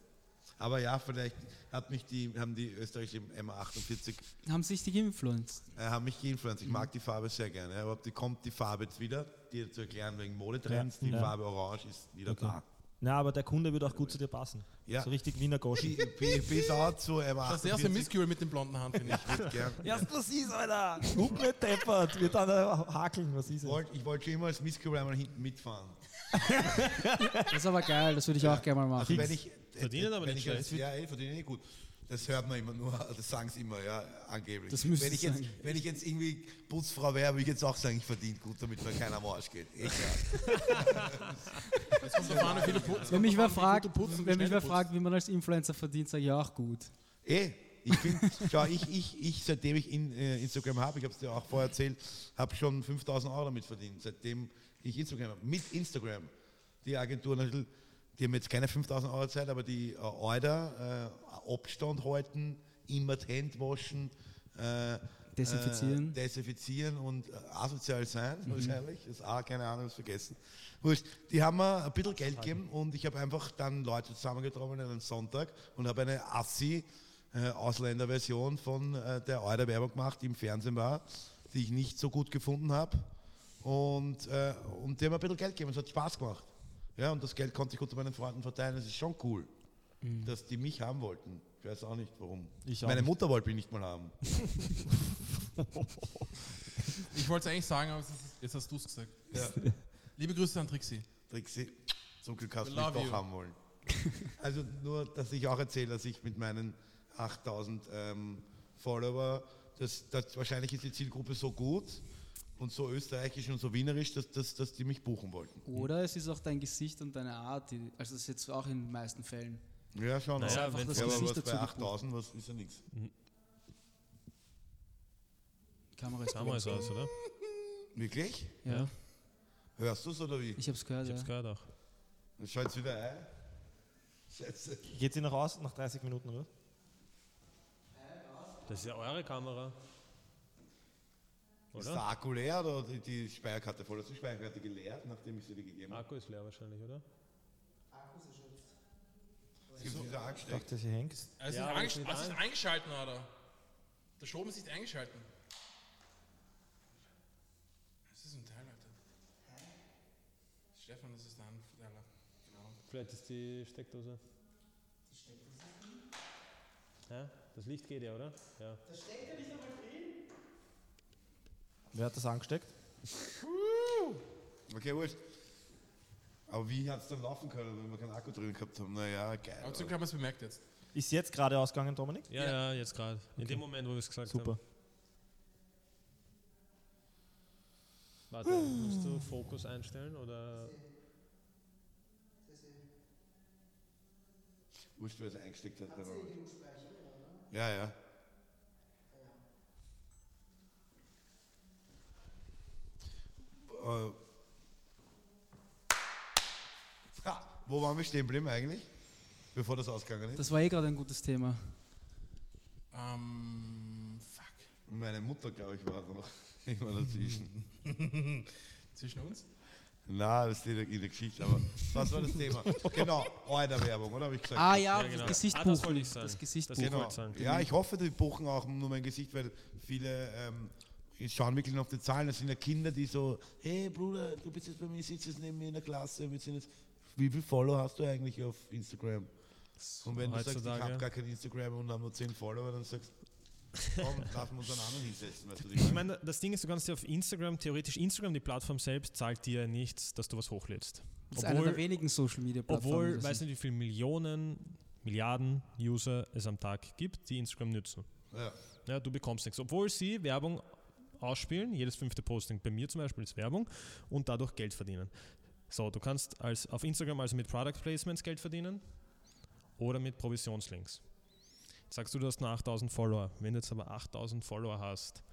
Aber ja, vielleicht hat mich die, haben die österreichischen M48 Haben sich die geinfluenced. äh, haben mich geinfluenced. Ich mag die Farbe sehr gerne. Aber die kommt die Farbe jetzt wieder, dir zu erklären wegen Modetrends. Ja, Die ja. Farbe Orange ist wieder Okay. da. Na, aber der Kunde wird auch gut zu dir passen. Ja. So richtig Wiener Goschen. Peace out zu Das erste M48. Mistkübler mit dem blonden Haaren, finde ich. Ich gern. Erst was ist, Alter? Guck nicht deppert. Wird dann hakeln, was ist Ich wollte ich wollte schon immer als Misskübel einmal hinten mitfahren. Das ist aber geil, das würde ich auch gerne mal machen. Also wenn ich, Verdienen aber nicht schlecht. Ja, ich verdiene nicht gut. Das hört man immer nur, das sagen sie immer, ja, angeblich. Das wenn, ich jetzt, wenn ich jetzt irgendwie Putzfrau wäre, würde ich jetzt auch sagen, ich verdiene gut, damit mir keiner am Arsch geht. Egal. Putzen. wenn mich wer fragt, wenn mich wer fragt, wie man als Influencer verdient, sage ich ja auch gut. Eh, ich finde, schau, ich, ich, ich, seitdem ich in, äh, Instagram habe, ich habe es dir auch vorher erzählt, habe schon 5000 Euro damit verdient, seitdem ich Instagram habe. Mit Instagram. Die Agenturen, also, die haben jetzt keine 5000 Euro Zeit, aber die äh, Order, äh, Abstand halten, immer die Hände waschen, äh, Desinfizieren. Äh, desinfizieren und äh, asozial sein, wahrscheinlich. Das ist auch, keine Ahnung, das vergessen. Wurscht. Die haben mir ein bisschen Geld gegeben und ich habe einfach dann Leute zusammengetroffen an einem Sonntag und habe eine Assi äh, Ausländerversion von der Euder Werbung gemacht, die im Fernsehen war, die ich nicht so gut gefunden habe. Und, und die haben mir ein bisschen Geld gegeben, es hat Spaß gemacht. Ja, und das Geld konnte ich unter meinen Freunden verteilen. Das ist schon cool, dass die mich haben wollten. Ich weiß auch nicht warum. Ich auch Meine nicht. Mutter wollte mich nicht mal haben. Ich wollte es eigentlich sagen, aber es ist, jetzt hast du es gesagt. Ja. Liebe Grüße an Trixie. Trixie, zum Glück hast du mich doch you. haben wollen. Also nur, dass ich auch erzähle, dass ich mit meinen 8000 ähm, Follower, das, das, wahrscheinlich ist die Zielgruppe so gut und so österreichisch und so wienerisch, dass, dass, dass die mich buchen wollten. Oder es ist auch dein Gesicht und deine Art, die, also das ist jetzt auch in den meisten Fällen. Ja, schon. Naja, wenn- das ja, aber was bei dazu 8000, was ist ja nichts. Die Kamera ist gut. es aus, oder? Wirklich? Ja, Hörst du es oder wie? ich habe es gehört, Ich hab's ja. gehört auch. Dann schau jetzt wieder ein. Scheiße. Geht sie noch aus nach 30 Minuten, oder? Das ist ja eure Kamera. Ist Oder? der Akku leer oder die, die Speicherkarte voll? Hast du die Speicherkarte geleert, nachdem ich sie dir gegeben habe? Akku ist leer wahrscheinlich, oder? Es gibt wieder Ich angesteckt. dachte, sie hängt. Es Ja, ist, ist nicht es ist eingeschalten, oder? Der Strom ist nicht eingeschalten. Das ist ein Teil, Alter. Stefan, das ist der Anteller. Genau. Vielleicht ist die Steckdose. Ja, das Licht geht ja, oder? Ja. Wer hat das angesteckt? Okay, wurscht. Aber wie hat es dann laufen können, wenn wir keinen Akku drin gehabt haben? Naja, geil. Aber zum Glück haben wir es bemerkt jetzt. Ist jetzt gerade ausgegangen, Dominik? Ja, ja, jetzt gerade. In dem Moment, wo wir es gesagt Super. haben. Warte, musst du Fokus einstellen oder? Wurscht, wer es eingesteckt hat. aber- Ja, ja. Äh, ha, wo waren wir stehen geblieben eigentlich? Bevor das ausgegangen ist? Das war eh gerade ein gutes Thema. Ähm, fuck. Meine Mutter, glaube ich, war noch immer dazwischen. Zwischen uns? Na, das steht in der Geschichte, aber was war das Thema? Genau, eure Werbung, oder habe ich gesagt? Ah ja, Ja, genau. das Gesicht Ah, das buchen. wollte ich sagen. Das Gesicht Das buchen. Genau. Ja, ich hoffe, die buchen auch nur mein Gesicht, weil viele ähm, schauen wirklich nur auf die Zahlen. Das sind ja Kinder, die so, hey Bruder, du bist jetzt bei mir, sitzt jetzt neben mir in der Klasse, wir sind jetzt, wie viel Follower hast du eigentlich auf Instagram? Und wenn du sagst, ich habe gar kein Instagram und habe nur 10 Follower, dann sagst du, komm, lassen wir uns einen anderen hinsetzen. Weißt du, Ich meine, das Ding ist, du kannst dir auf Instagram, theoretisch Instagram, die Plattform selbst, zahlt dir nichts, dass du was hochlädst. Das ist eine der wenigen Social Media Plattformen. obwohl, weiß nicht, wie viele Millionen, Milliarden User es am Tag gibt, die Instagram nutzen. ja. Ja, du bekommst nichts. Obwohl sie Werbung ausspielen, jedes fünfte Posting bei mir zum Beispiel ist Werbung und dadurch Geld verdienen. So, du kannst als, auf Instagram also mit Product Placements Geld verdienen oder mit Provisionslinks. Jetzt sagst du, du hast nur 8000 Follower. Wenn du jetzt aber 8000 Follower hast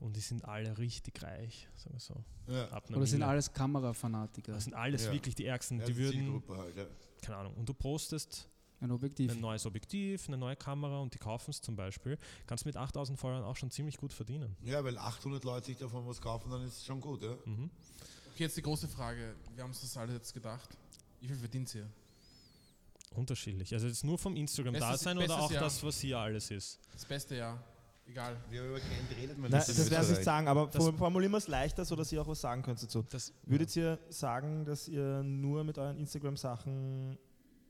und die sind alle richtig reich, sagen wir so, Ja. ab Oder sind alles Kamerafanatiker? das sind alles Ja. wirklich die Ärgsten. Ja, die würden, halt, ja. keine Ahnung, und du postest Ein Objektiv. ein neues Objektiv, eine neue Kamera und die kaufen es zum Beispiel, kannst mit 8000 Followern auch schon ziemlich gut verdienen. ja, weil 800 Leute sich davon was kaufen, dann ist es schon gut. Ja? Mhm. Okay, jetzt die große Frage. Wir haben uns das alle jetzt gedacht. Wie viel verdient ihr? Unterschiedlich. Also jetzt nur vom Instagram-Dasein oder auch Jahr. das, was hier alles ist. Das beste Jahr. Egal. Wir haben über Geld redet man Nein, nicht in das werden Sie nicht sagen, aber Das- formulieren wir es leichter, sodass ihr auch was sagen könnt dazu. Das, Würdet ihr sagen, dass ihr nur mit euren Instagram-Sachen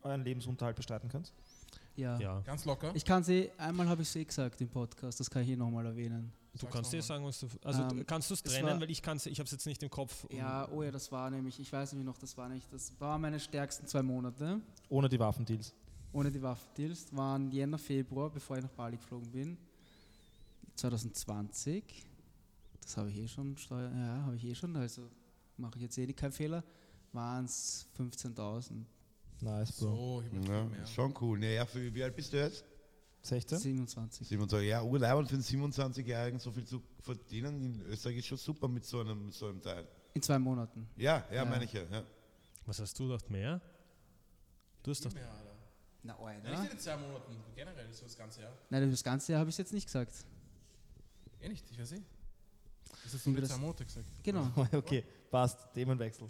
euren Lebensunterhalt bestreiten könnt? ja. ja. Ganz locker. Ich kann sie, einmal habe ich es eh gesagt im Podcast, das kann ich hier nochmal erwähnen. Du Sag's kannst dir nochmal. sagen, was du. Also Ähm, kannst du es trennen, weil ich kann ich habe es jetzt nicht im Kopf. Ja, oh ja, das war nämlich, ich weiß nämlich noch, das war nicht, das waren meine stärksten zwei Monate. Ohne die Waffendeals. ohne die Waffendeals, waren Jänner, Februar, bevor ich nach Bali geflogen bin. 2020, das habe ich eh schon, Steuer, ja, habe ich eh schon, also mache ich jetzt eh keinen Fehler, waren es 15.000, Nice, Bro. So, ich Ja, mehr. schon cool. Ne, ja, für, wie alt bist du jetzt? 16? 27. 27. Ja, urleibend für einen 27-Jährigen so viel zu verdienen in Österreich ist schon super mit so einem, mit so einem Teil. In zwei Monaten. Ja, ja, Ja. meine ich ja. ja. Was hast du gedacht? Mehr? Du hast doch. Mehr, Alter. Na, Ja, Alter. nicht in zwei Monaten, generell, so das ganze Jahr. Nein, das ganze Jahr habe ich jetzt nicht gesagt. Eh nicht, ich weiß eh. Das ist zwei Monate gesagt. Genau. Okay, passt. Themenwechsel.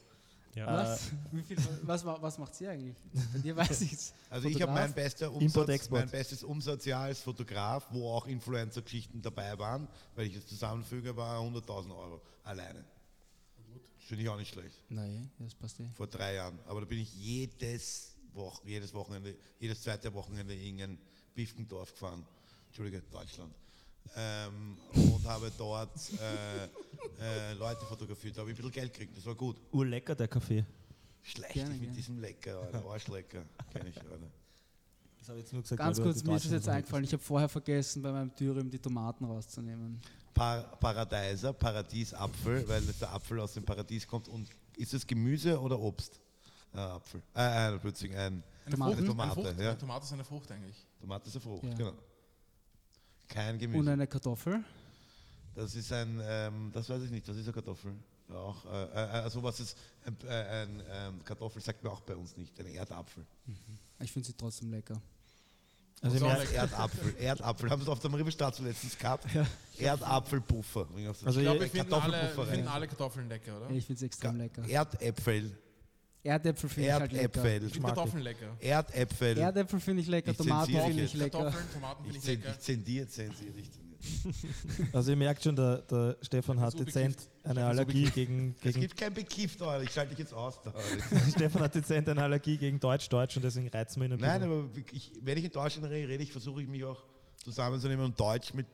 Ja. Was? Wie viel, was, was macht sie eigentlich? Bei dir weiß ich es. Also ich habe mein, bester Umsatz, mein bestes Umsatzjahr als Fotograf, wo auch Influencer-Geschichten dabei waren, weil ich es zusammenfüge, war 100.000 Euro alleine. Finde ich auch nicht schlecht. Nein, das passt eh. Vor drei Jahren. Aber da bin ich jedes, Woch, jedes Wochenende, jedes zweite Wochenende in ein Bifkendorf gefahren. Entschuldige, Deutschland. Ähm, und habe dort äh, äh, Leute fotografiert. Da habe ich ein bisschen Geld gekriegt. Das war gut. Urlecker, der Kaffee. Schlecht Gerne, mit gerne. diesem Lecker, Alter. Arschlecker. Kenn ich, Alter. Das habe ich jetzt nur gesagt. Ganz kurz, mir ist es jetzt eingefallen, ich habe vorher vergessen, bei meinem Thürium die Tomaten rauszunehmen. Par Paradeiser, Paradiesapfel, weil der Apfel aus dem Paradies kommt. Und ist es Gemüse oder Obst? Äh, Apfel. Äh, äh, plötzlich ein Eine Tomaten? Frucht, Eine Tomate, eine Frucht, ja. Eine Tomate ist eine Frucht eigentlich. Tomate ist eine Frucht, Ja. genau. Kein Und Gemüse. eine Kartoffel. Das ist ein, ähm, das weiß ich nicht, das ist eine Kartoffel. Ja, Auch, äh, äh, also was ist, ein, äh, ein ähm, Kartoffel sagt man auch bei uns nicht, ein Erdapfel. Ich finde sie trotzdem lecker. Also So im lecker. Erdapfel, Erdapfel, haben wir es auf dem Ribbelstadt letztens gehabt. Erdapfelpuffer. Also ich glaube, Wir finden, alle, finden Kartoffeln lecker, oder? Ja, ich finde sie extrem lecker. Erdäpfel, Erdäpfel finde ich halt lecker. Erdäpfel, Ich finde. Kartoffeln lecker. Erdäpfel. Erdäpfel finde ich lecker, Ich Tomaten finde ich lecker. Kartoffeln, Tomaten finde Ich, ich lecker. ich zendiere, zendiere dich. Also ihr merkt schon, der, der Stefan hat so dezent eine so Allergie gegen, Es gegen gibt kein Bekifft, Alter. ich schalte dich jetzt aus. Da. Stefan hat dezent eine Allergie gegen Deutsch-Deutsch und deswegen reizen wir ihn ein Nein, bisschen. aber ich, wenn ich in Deutschland rede, rede ich, versuche ich mich auch zusammenzunehmen und Deutsch mit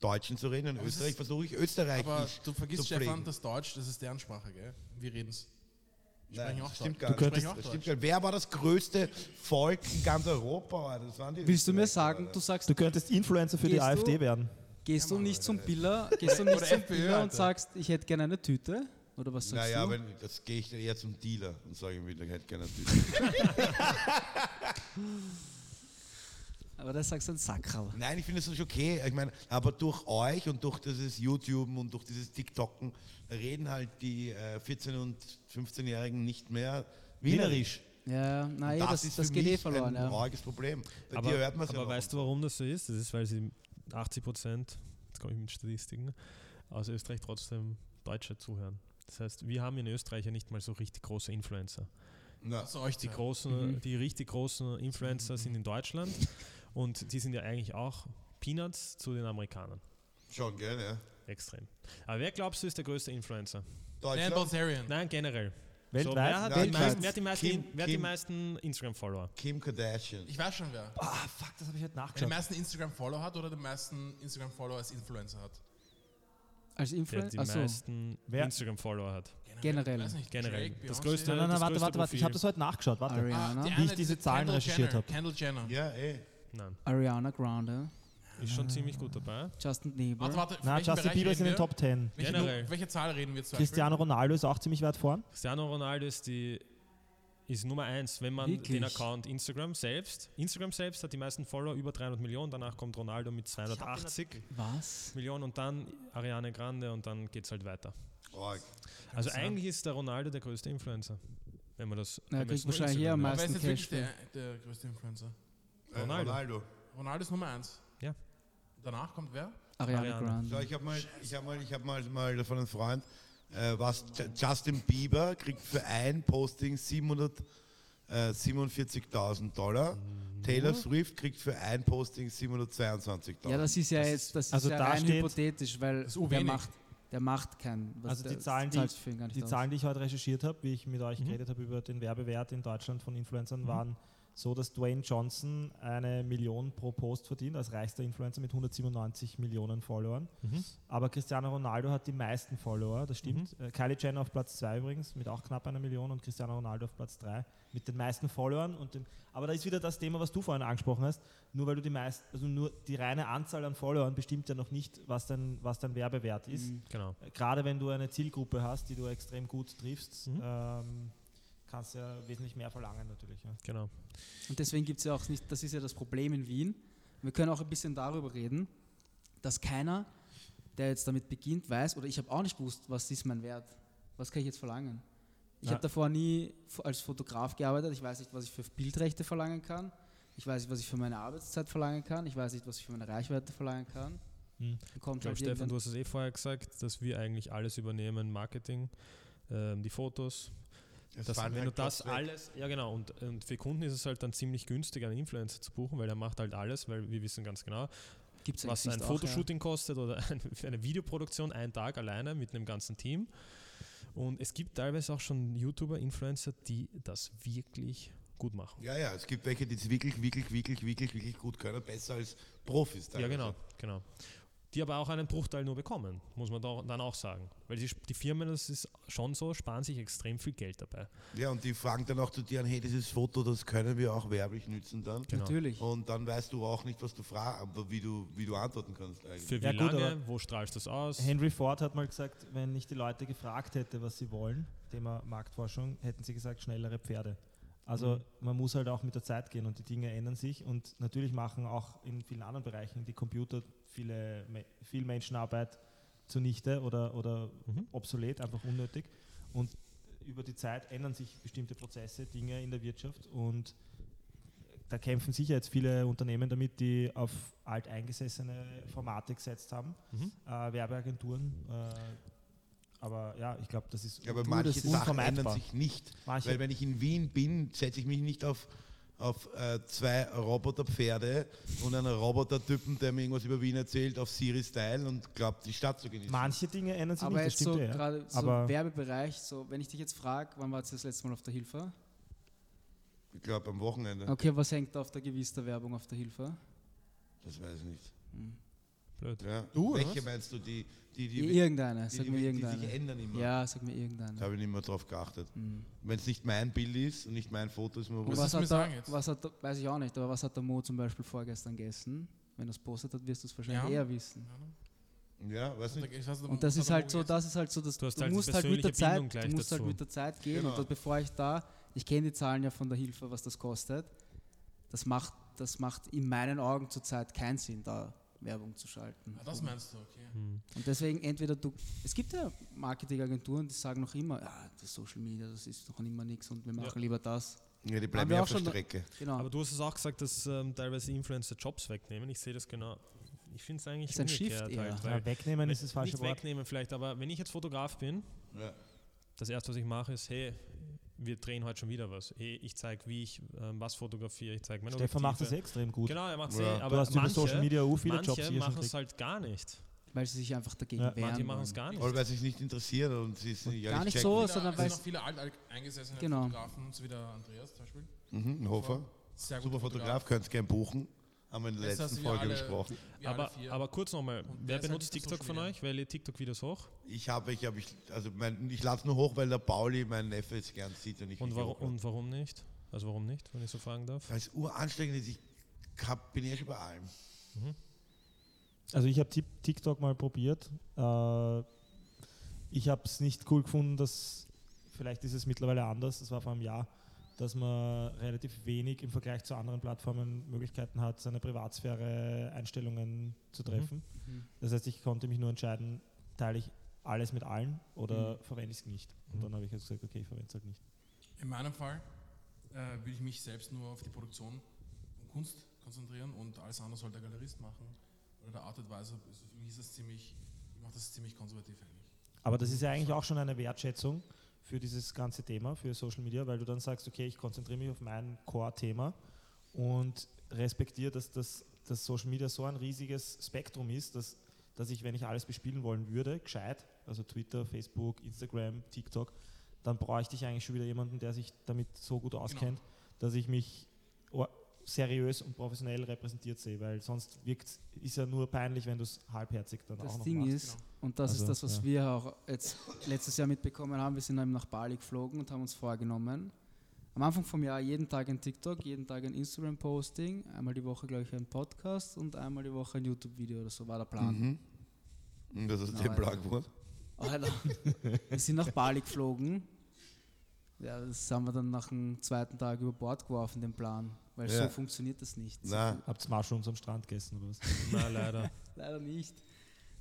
Deutschen zu reden. In Aber es Österreich versuche ich Österreichisch Aber du vergisst. Stefan, das Deutsch, das ist deren Sprache, gell? Wir reden's. Nein, das stimmt gar Du nicht. stimmt gar nicht. Wer war das größte Volk in ganz Europa? Das waren die Willst du mir sagen, du sagst, Du könntest Influencer für die AfD werden. gehst du nicht zum Biller, gehst du nicht zum Biller und sagst, ich hätte gerne eine Tüte? Oder was sagst Naja, du? wenn, das gehe ich dann eher zum Dealer und sage ihm ich hätte gerne Tüte. Aber das sagst du ein Sackerl. Nein, ich finde es schon okay. Ich meine, aber durch euch und durch dieses YouTube und durch dieses TikToken reden halt die äh, 14- und 15-Jährigen nicht mehr Wienerisch. Ja, nein, Und das, ist das für geht eh verloren. ein Ja. trauriges Problem. Bei aber dir hört man es ja aber noch. weißt du, warum das so ist? Das ist, weil sie 80 Prozent, jetzt komme ich mit Statistiken, aus Österreich trotzdem Deutsche zuhören. Das heißt, wir haben in Österreich ja nicht mal so richtig große Influencer. Na, Also euch Die großen, Mhm. die richtig großen Influencer sind in Deutschland und die sind ja eigentlich auch Peanuts zu den Amerikanern. schon, gell, ja. Extrem. Aber wer glaubst du ist der größte Influencer? Dan Deutschland, Balzerian. Nein, generell. So, Weltweit? wer, hat Nein, die weltweit. meisten, wer hat die meisten, Kim- wer hat die Kim- meisten Instagram-Follower? Kim Kardashian. Ich weiß schon wer. Ah, fuck, das habe ich heute Wer die nachgeschaut. meisten Instagram-Follower hat oder die meisten Instagram-Follower als Influencer hat. Als Influencer? die Achso, meisten Wer? Instagram-Follower hat. Generell. Weiß nicht, Generell. Drake, Das größte- Nein, nein, nein, warte, warte, warte. Ich habe das heute nachgeschaut. Warte. Ariana. Ah, die Wie eine, ich diese Zahlen Kendall recherchiert Jenner. hab. Kendall Jenner. Ja, eh. Nein, Ariana Grande, ist schon ziemlich gut dabei. Justin Bieber. Warte, warte. Na, welchen Justin Bereich Bieber ist in reden den wir? Top 10. Welche, Generell. welche Zahl reden wir zum Cristiano Ronaldo ist auch ziemlich weit vorn. Cristiano Ronaldo ist die ist Nummer eins, wenn man Wirklich? den Account Instagram selbst, Instagram selbst hat die meisten Follower, über 300 Millionen, danach kommt Ronaldo mit 280 Was? Millionen und dann Ariane Grande und dann geht es halt weiter. Arg. Also sein. eigentlich ist der Ronaldo der größte Influencer, wenn man das Na, er wenn man jetzt kriegt nur wahrscheinlich eher am Instagram Aber wer ist meisten jetzt Cash. wirklich der, der größte Influencer? Äh, Ronaldo. Ronaldo. Ronaldo ist Nummer 1. Danach kommt wer? Ariana, Ariana. So, Grande. ich habe mal, ich hab mal, ich hab mal, mal von einem Freund, äh, was Justin Bieber kriegt für ein Posting 747.000 Dollar. Taylor Swift kriegt für ein Posting 722.000. Ja, das ist ja jetzt, das ist also ja da rein hypothetisch, weil so der wenig. macht, der macht kein. Was Also die Zahlen, die- nicht Die. Zahlen, die ich heute recherchiert habe, wie ich mit euch Mhm. geredet habe über den Werbewert in Deutschland von Influencern, Mhm. waren so, dass Dwayne Johnson eine Million pro Post verdient, als reichster Influencer mit 197 Millionen Followern. Mhm. Aber Cristiano Ronaldo hat die meisten Follower, das stimmt. Äh, Kylie Jenner auf Platz 2 übrigens mit auch knapp einer Million und Cristiano Ronaldo auf Platz 3 mit den meisten Followern. Und dem, aber da ist wieder das Thema, was du vorhin angesprochen hast. Nur weil du die meisten, also nur die reine Anzahl an Followern bestimmt ja noch nicht, was dein, was dein Werbewert ist. Mhm. Genau. Gerade wenn du eine Zielgruppe hast, die du extrem gut triffst, Mhm. ähm, kannst du ja wesentlich mehr verlangen natürlich. Ja. Genau. Und deswegen gibt es ja auch nicht, das ist ja das Problem in Wien. Wir können auch ein bisschen darüber reden, dass keiner, der jetzt damit beginnt, weiß, oder ich habe auch nicht gewusst, was ist mein Wert, was kann ich jetzt verlangen. Ich Ja. habe davor nie als Fotograf gearbeitet, ich weiß nicht, was ich für Bildrechte verlangen kann, ich weiß nicht, was ich für meine Arbeitszeit verlangen kann, ich weiß nicht, was ich für meine Reichweite verlangen kann. Hm. Dann Ich kommt glaube, halt Stefan, du hast es eh vorher gesagt, dass wir eigentlich alles übernehmen, Marketing, ähm, die Fotos. Es Das, wenn halt du das alles, ja genau, und, und für Kunden ist es halt dann ziemlich günstig, einen Influencer zu buchen, weil der macht halt alles, weil wir wissen ganz genau, Gibt's was ein nicht auch, Fotoshooting kostet oder eine Videoproduktion einen Tag alleine mit einem ganzen Team. Und es gibt teilweise auch schon YouTuber, Influencer, die das wirklich gut machen. Ja, ja, es gibt welche, die es wirklich, wirklich, wirklich, wirklich, wirklich gut können, besser als Profis. Ja, teilweise. genau, genau. Die aber auch einen Bruchteil nur bekommen, muss man da, dann auch sagen. Weil die, die Firmen, das ist schon so, sparen sich extrem viel Geld dabei. Ja, und die fragen dann auch zu dir, hey, dieses Foto, das können wir auch werblich nützen dann. Genau. Natürlich. Und dann weißt du auch nicht, was du fragst, aber wie du, wie du antworten kannst eigentlich. Für wie Ja, gut, lange, wo strahlst du das aus? Henry Ford hat mal gesagt, wenn ich die Leute gefragt hätte, was sie wollen, Thema Marktforschung, hätten sie gesagt, schnellere Pferde. Also man muss halt auch mit der Zeit gehen und die Dinge ändern sich und natürlich machen auch in vielen anderen Bereichen die Computer viele, viel Menschenarbeit zunichte oder, oder Mhm. obsolet, einfach unnötig. Und über die Zeit ändern sich bestimmte Prozesse, Dinge in der Wirtschaft und da kämpfen sicher jetzt viele Unternehmen damit, die auf alteingesessene Formate gesetzt haben, Mhm. äh, Werbeagenturen. Äh, aber ja, ich glaube, das ist Ja, aber manche das ist Sachen ändern sich nicht. Manche- Weil wenn ich in Wien bin, setze ich mich nicht auf, auf äh, zwei Roboterpferde und einen Robotertypen, der mir irgendwas über Wien erzählt, auf Siri-Style und glaubt, die Stadt zu genießen. Manche Dinge ändern sich Aber nicht, das jetzt so ja. gerade so Aber- Werbebereich, so wenn ich dich jetzt frage, wann war das letzte Mal auf der Hilfe? Ich glaube, am Wochenende. Okay, was hängt da auf der gewissen Werbung auf der Hilfe? Das weiß ich nicht. Blöd. Ja. Du, Welche was? meinst du? Die, die, die, irgendeine, die, sag die, mir die, die irgendeine. sich ändern immer. Ja, sag mir Da irgendeine. habe ich nicht mehr drauf geachtet. Hm. Wenn es nicht mein Bild ist und nicht mein Foto, ist wurscht. was mir hat, jetzt? was hat weiß ich auch nicht, aber was hat der Mo zum Beispiel vorgestern gegessen? Wenn er es postet hat, wirst du es wahrscheinlich Ja. eher wissen. Ja, weiß nicht. Ich weiß nicht, Und das was ist er halt so, das ist halt so, dass Du halt die musst halt mit der Bindung Zeit, du musst halt dazu. mit der Zeit gehen Genau. und das, bevor ich da, ich kenne die Zahlen ja von der Hilfe, was das kostet. Das macht das macht in meinen Augen zurzeit keinen Sinn, da Werbung zu schalten. Ah, das meinst du, okay. Und deswegen entweder du, es gibt ja Marketingagenturen, die sagen noch immer, ja, das Social Media, das ist noch immer nichts und wir machen lieber das. Ja, die bleiben ja auch auf der schon- Strecke. Genau. Aber du hast es auch gesagt, dass ähm, teilweise Influencer Jobs wegnehmen. Ich sehe das genau. Ich finde es eigentlich Ist ein Shift halt, Ja, wegnehmen ist das falsche nicht Wort. wegnehmen vielleicht, aber wenn ich jetzt Fotograf bin, Ja. das erste, was ich mache, ist, hey, wir drehen heute schon wieder was. Hey, ich zeige, wie ich ähm, was fotografiere, ich zeige meine Stefan macht das Objektive. extrem gut. Genau, er macht es Ja. eh, aber du hast über manche, Social Media auch viele manche Jobs hier machen schon es halt gar nicht. weil sie sich einfach dagegen Ja. wehren. Manche machen es gar nicht. Oder weil sie sich nicht interessieren und sie es ja Gar nicht checken. so, sondern es weil sind auch viele alt, alt eingesessene Genau. Fotografen, so wie der Andreas zum Beispiel. Mhm, Hofer. Sehr Super guter Fotograf, könnt ihr gerne buchen. Haben wir in der Jetzt letzten Folge alle- besprochen. Aber, aber kurz nochmal, wer halt benutzt TikTok von euch? Wer lädt TikTok-Videos hoch? Ich habe, ich habe, ich, also mein, ich lade es nur hoch, weil der Pauli, mein Neffe, es gern sieht und ich Und warum, und warum nicht? Also warum nicht, wenn ich so fragen darf? Weil es uranstrengend ist. Ich hab, bin ja schon bei allem. Also ich habe Tik- TikTok mal probiert. Äh, ich habe es nicht cool gefunden, dass vielleicht ist es mittlerweile anders, das war vor einem Jahr, dass man relativ wenig im Vergleich zu anderen Plattformen Möglichkeiten hat, seine Privatsphäre Einstellungen zu treffen. Mhm. Das heißt, ich konnte mich nur entscheiden, teile ich alles mit allen oder verwende ich es nicht. Und Mhm. dann habe ich halt gesagt, okay, ich verwende es halt nicht. In meinem Fall äh, würde ich mich selbst nur auf die Produktion und Kunst konzentrieren und alles andere soll der Galerist machen oder der Art Advisor. Also für mich ist das ziemlich, ich mache das ziemlich konservativ eigentlich. Aber das ist ja eigentlich auch schon eine Wertschätzung für dieses ganze Thema, für Social Media, weil du dann sagst, okay, ich konzentriere mich auf mein Core-Thema und respektiere, dass das dass Social Media so ein riesiges Spektrum ist, dass, dass ich, wenn ich alles bespielen wollen würde, gescheit, also Twitter, Facebook, Instagram, TikTok, dann bräuchte ich eigentlich schon wieder jemanden, der sich damit so gut auskennt, dass ich mich seriös und professionell repräsentiert sehe, weil sonst wirkt ist ja nur peinlich, wenn du es halbherzig dann auch Das noch Ding machst. ist, und das Also, ist das, was ja. wir auch jetzt letztes Jahr mitbekommen haben, wir sind eben nach Bali geflogen und haben uns vorgenommen, am Anfang vom Jahr jeden Tag ein TikTok, jeden Tag ein Instagram-Posting, einmal die Woche, glaube ich, ein Podcast und einmal die Woche ein YouTube-Video oder so war der Plan. Mhm. Und das ist Genau, dem Alter. Plan geworden. Alter, wir sind nach Bali geflogen. Ja, das haben wir dann nach dem zweiten Tag über Bord geworfen, den Plan. Weil Ja. so funktioniert das nicht. Na, Habt ihr Mushrooms am Strand gegessen oder was? Na, leider. Leider nicht.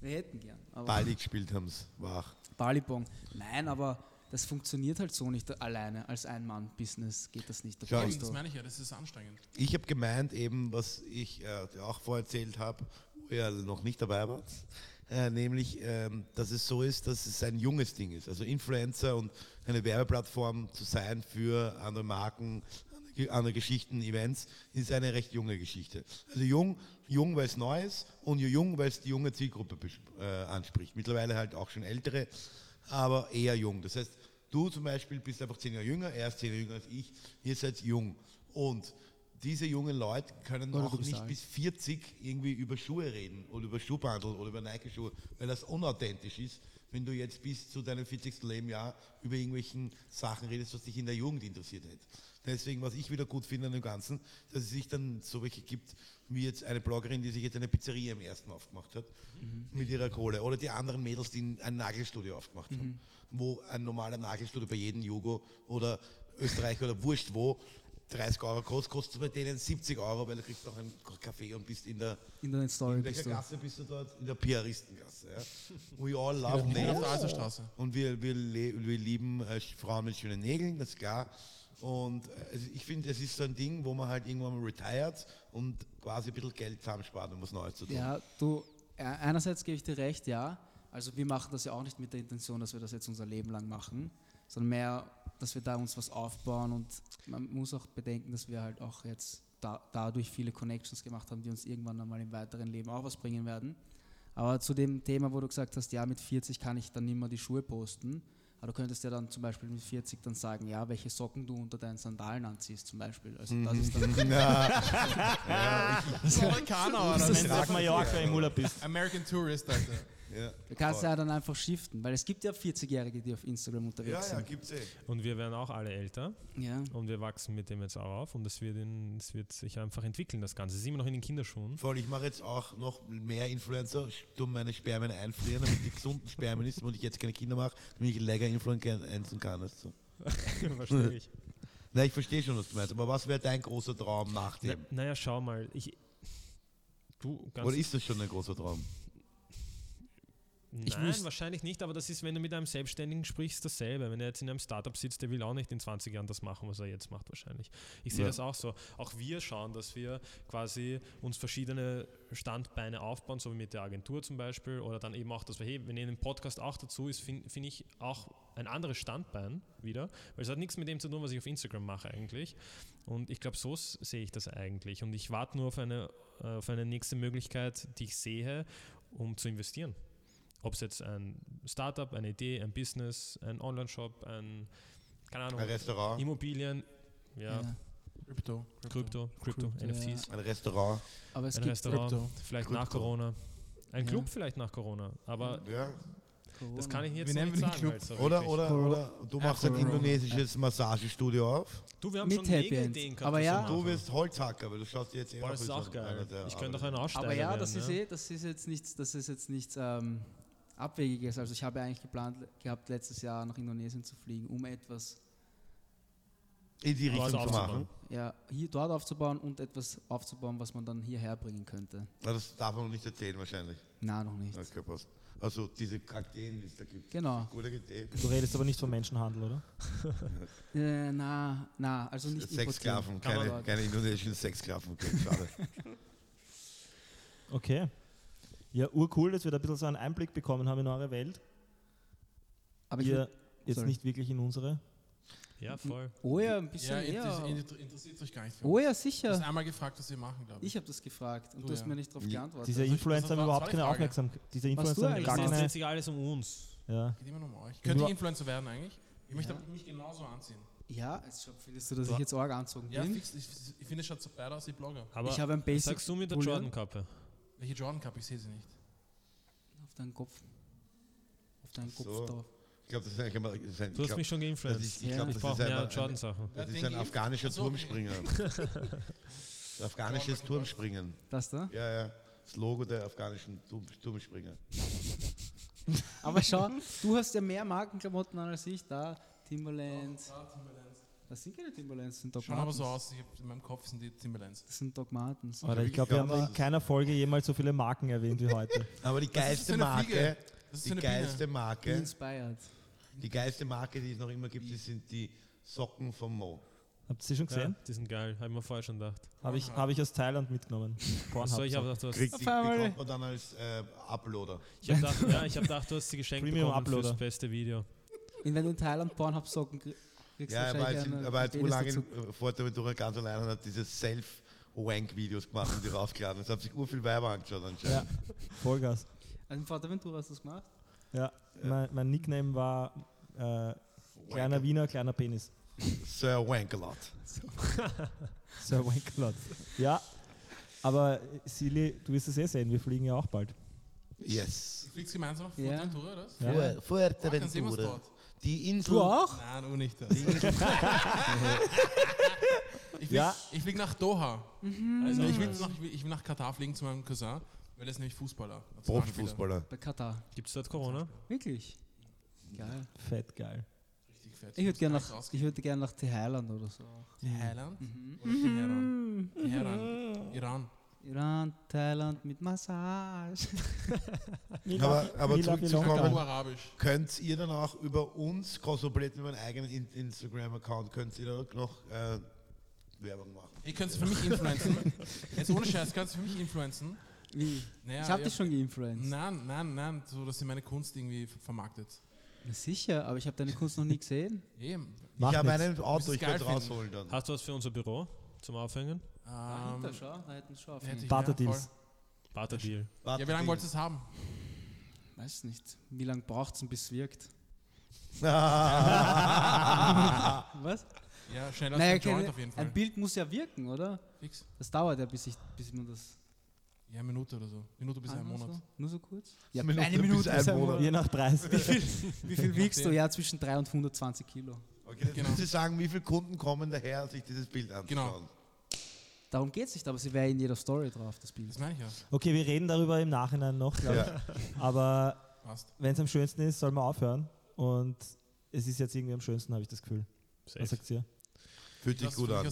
Wir hätten gern. Aber Bali gespielt haben es, wach. Balibong. Nein, aber das funktioniert halt so nicht alleine. Als Ein-Mann-Business geht das nicht. Da brauchst das meine ich ja, das ist anstrengend. Ich habe gemeint, eben, was ich äh, auch vorher erzählt habe, wo ihr noch nicht dabei wart, äh, nämlich, ähm, dass es so ist, dass es ein junges Ding ist. Also Influencer und eine Werbeplattform zu sein für andere Marken, andere- Geschichten, Events, ist eine recht junge Geschichte. Also jung, jung weil es neu ist und jung, weil es die junge Zielgruppe äh, anspricht. Mittlerweile halt auch schon ältere, aber eher jung. Das heißt, du zum Beispiel bist einfach zehn Jahre jünger, er ist zehn Jahre jünger als ich, ihr seid jung. Und diese jungen Leute können Oder auch nicht alt. bis 40 irgendwie über Schuhe reden oder über Schuhbandel oder über Nike-Schuhe, weil das unauthentisch ist, wenn du jetzt bis zu deinem 40. Lebensjahr über irgendwelchen Sachen redest, was dich in der Jugend interessiert hätte. Deswegen, was ich wieder gut finde an dem Ganzen, dass es sich dann so welche gibt, wie jetzt eine Bloggerin, die sich jetzt eine Pizzeria im ersten aufgemacht hat, mit ihrer Kohle. Oder die anderen Mädels, die ein Nagelstudio aufgemacht haben, wo ein normaler Nagelstudio bei jedem Jugo oder Österreich oder wurscht wo 30 Euro kostet, kostet bei denen 70 Euro, weil du kriegst noch einen Kaffee und bist in der Internet-Story in bist welcher. Gasse bist du dort? In der Piaristengasse. Ja? We all love nails. Und wir, wir, wir lieben äh, Frauen mit schönen Nägeln, das ist klar. Und äh, ich finde, es ist so ein Ding, wo man halt irgendwann mal retired und quasi ein bisschen Geld zusammenspart, um was Neues zu tun. Ja, du, äh, einerseits gebe ich dir recht, ja. Also wir machen das ja auch nicht mit der Intention, dass wir das jetzt unser Leben lang machen, sondern mehr, dass wir da uns was aufbauen und man muss auch bedenken, dass wir halt auch jetzt da, dadurch viele Connections gemacht haben, die uns irgendwann einmal im weiteren Leben auch was bringen werden. Aber zu dem Thema, wo du gesagt hast, ja, mit 40 kann ich dann mehr die Schuhe posten, aber du könntest ja dann zum Beispiel mit 40 dann sagen, ja, welche Socken du unter deinen Sandalen anziehst zum Beispiel. Also das ist dann Das ist Amerikaner, oder? Wenn du auf Mallorca im Urlaub bist. American Tourist, Alter. Ja, Da kannst du ja dann einfach shiften, weil es gibt ja 40-Jährige, die auf Instagram ja, unterwegs ja, sind. gibt's eh. Und wir werden auch alle älter Ja. und wir wachsen mit dem jetzt auch auf und es wird, in, es wird sich einfach entwickeln, das Ganze. Es ist immer noch in den Kinderschuhen. Voll, ich mache jetzt auch noch mehr Influencer, tue meine Spermien einfrieren, damit die gesunden Spermien ist, und ich jetzt keine Kinder mache, damit ich länger influenzen kann. Also. Verstehe ich. Na, ich verstehe schon, was du meinst, aber was wäre dein großer Traum nach Na, dem? naja, schau mal. Ich, du, ganz Oder ist das schon ein großer Traum? Ich Nein, wüsste- wahrscheinlich nicht, aber das ist, wenn du mit einem Selbstständigen sprichst, dasselbe. Wenn er jetzt in einem Startup sitzt, der will auch nicht in 20 Jahren das machen, was er jetzt macht, wahrscheinlich. Ich sehe Ja. das auch so. Auch wir schauen, dass wir quasi uns verschiedene Standbeine aufbauen, so wie mit der Agentur zum Beispiel, oder dann eben auch, dass wir, hey, wenn in dem Podcast auch dazu ist, finde find ich auch ein anderes Standbein wieder, weil es hat nichts mit dem zu tun, was ich auf Instagram mache eigentlich. Und ich glaube, so sehe ich das eigentlich. Und ich warte nur auf eine, äh, auf eine nächste Möglichkeit, die ich sehe, um zu investieren. Ob es jetzt ein Startup, eine Idee, ein Business, ein Online-Shop, ein, keine Ahnung, Ein Restaurant? Immobilien, ja, Krypto. Krypto, Krypto, Krypto, NFTs, Ein Restaurant? Aber es ein gibt Restaurant, Krypto. vielleicht nach Krypto. Corona. Ein Ja. Club vielleicht nach Corona, aber Ja. Das kann ich jetzt Wie nicht sagen. Club? halt so Oder, oder, oder du machst ein Corona. indonesisches Massagestudio auf. Du, wir haben Mit schon Happy. Ideen gehabt. Aber ja. Du wirst Holzhacker, aber du schaust dir jetzt eh Boah, das ist auch geil. Ich könnte auch arbeitet. ein Aussteiger Aber ja, werden, das ist ja. eh, das ist jetzt nichts, das ist jetzt nichts ähm, Abwegiges. Also ich habe eigentlich geplant gehabt, letztes Jahr nach Indonesien zu fliegen, um etwas In die Richtung zu aufzubauen. machen. ja, hier dort aufzubauen und etwas aufzubauen, was man dann hierher bringen könnte. Na, das darf man noch nicht erzählen wahrscheinlich. Na, noch nicht. Okay, passt. Also diese Kakteen, die es da gibt. Genau. Gute Idee. Du redest aber nicht von Menschenhandel, oder? Äh, na, na, also nicht Sexsklaven, keine, keine indonesischen Sexsklaven. Okay, schade. Okay. Ja, urcool, dass wir da ein bisschen so einen Einblick bekommen haben in eure Welt. Aber ich Ihr jetzt sorry. nicht wirklich in unsere. Ja, voll. oh ja, ein Ja, bisschen inter- eher. inter- interessiert euch gar nicht. für Oh ja, Du hast sicher. einmal gefragt, was wir machen, glaube ich. Ich habe das gefragt und Du, du hast ja. mir nicht darauf Ja. geantwortet. Diese Also, Influencer haben überhaupt keine. Aufmerksamkeit. Diese Was Influencer du haben eigentlich gar Es machst. dreht keine. sich alles um uns. Ja. Geht immer nur um euch. Könnt ihr Influencer werden eigentlich? Ich möchte Ja. mich genauso anziehen. ja, also findest du, dass Du- ich jetzt arg anzogen Ja, bin? fix. Ich, ich finde, es schaut so beide aus wie Blogger. Aber ich habe ein was Basic sagst du mit der Jordan-Kappe? Welche Jordan Cup? Ich sehe sie nicht. auf deinen Kopf. Auf deinen Kopf So. drauf. Ich glaube, das ist ein, das ist ein, Du ich hast mich glaub, schon das geinfluenced. ist, ich Ja. glaub, Ich das brauche ist mehr Jordan-Sachen. das ist ein ich- afghanischer Also- Turmspringer. Afghanisches Turmspringen. Das da? Ja, ja. Das Logo der afghanischen Turm, Turmspringer. Aber schau, du hast ja mehr Markenklamotten an als ich. Da, Timberland. Das sind keine Timberlands, das sind Doc Schauen aber so aus. Ich hab, in meinem Kopf sind die Timberlands. Das sind Doc Martens. Alter, ich glaube, wir haben Ja, in keiner Folge jemals so viele Marken erwähnt wie heute. Aber die geilste Marke, Fliege? Das ist die so geilste Biene. Be Marke, inspired. die geilste Marke, die es noch immer gibt, das sind die Socken vom Mo. Habt ihr sie schon Ja, gesehen? die sind geil, habe ich mir vorher schon gedacht. Habe ich, hab ich aus Thailand mitgenommen. Pornhub Achso, ich habe so. gedacht, du hast, einmal. bekommt man dann als äh, Uploader. ich hab gedacht, ja, ich hab gedacht, du hast sie geschenkt Premium bekommen Uploader. fürs beste Video. Und wenn du in Thailand Pornhub Socken kriegst, kriegst Ja, er war jetzt, in, er war jetzt urlang ganz allein und hat diese Self-Wank-Videos gemacht und die raufgeladen. Es haben sich ur viel Weiber angeschaut anscheinend. Ja, Vollgas. Also in Fuerteventura hast du das gemacht? Ja, mein, mein Nickname war äh, kleiner Wiener, kleiner Penis. Sir Wankalot. Sir Wankalot. Ja, aber Silly, du wirst es eh sehen, wir fliegen ja auch bald. Yes. Du fliegst gemeinsam auf Ja. Fuerteventura, oder? was? Ja. Sehen wir Fuerteventura. Die Insel. Du auch? Nein, du nicht. ich flieg, Ja. ich flieg nach Doha. Mhm. Also ich, will nach, ich, will, ich will nach Katar fliegen zu meinem Cousin, weil er ist nämlich Fußballer. Nationalspieler. Profifußballer. Bei Katar. Gibt es dort Corona? Wirklich? Geil. Fett geil. Richtig fett. Ich würde gerne nach, ich würde gerne nach Thailand oder so. Thailand Mhm. oder Teheran? Teheran. Iran. Iran, Thailand mit Massage. Aber, aber zurückzukommen, könnt ihr dann auch über uns, Cosmoplate mit meinem eigenen In- Instagram-Account, könnt ihr da noch äh, Werbung machen? Ihr könnt für mich influenzen. Jetzt ohne Scheiß, könnt ihr für mich influenzen. Wie? Naja, ich habe dich schon geinfluenced. Nein, nein, nein, so dass ihr meine Kunst irgendwie ver- vermarktet. Na sicher, aber ich habe deine Kunst noch nie gesehen. Eben. Ich habe einen Auto, ich es finden. rausholen dann. Hast du was für unser Büro zum Aufhängen? Dahinter, Ähm, schau, da hätten sie schon aufhängen. Barter-Deals. Barter-Deal. ja, wie lange wolltest du es haben? Weiß nicht. Wie lange braucht es, bis es wirkt? Was? Ja, schneller Naja, als ein Joint keine- auf jeden Fall. ein Bild muss ja wirken, oder? Fix. Das dauert ja, bis, ich, bis man das. Ja, eine Minute oder so. Minute bis Ah, ein Monat. So? Nur so kurz? Ja, Minute eine bis Minute ein bis ein Monat. Monat. Je nach Preis. Wie viel wiegst du? Ja, zwischen 3 und 120 Kilo. Okay, Genau. müssen Sie sagen, wie viele Kunden kommen daher, sich dieses Bild anzuschauen. Genau. Darum geht es nicht, aber sie wäre in jeder Story drauf, das Bild. Das meine ich ja. Okay, wir reden darüber im Nachhinein noch, glaube ich. Ja. Aber wenn es am schönsten ist, soll man aufhören. Und es ist jetzt irgendwie am schönsten, habe ich das Gefühl. Was Safe. sagt ihr? Fühlt sich Das gut an.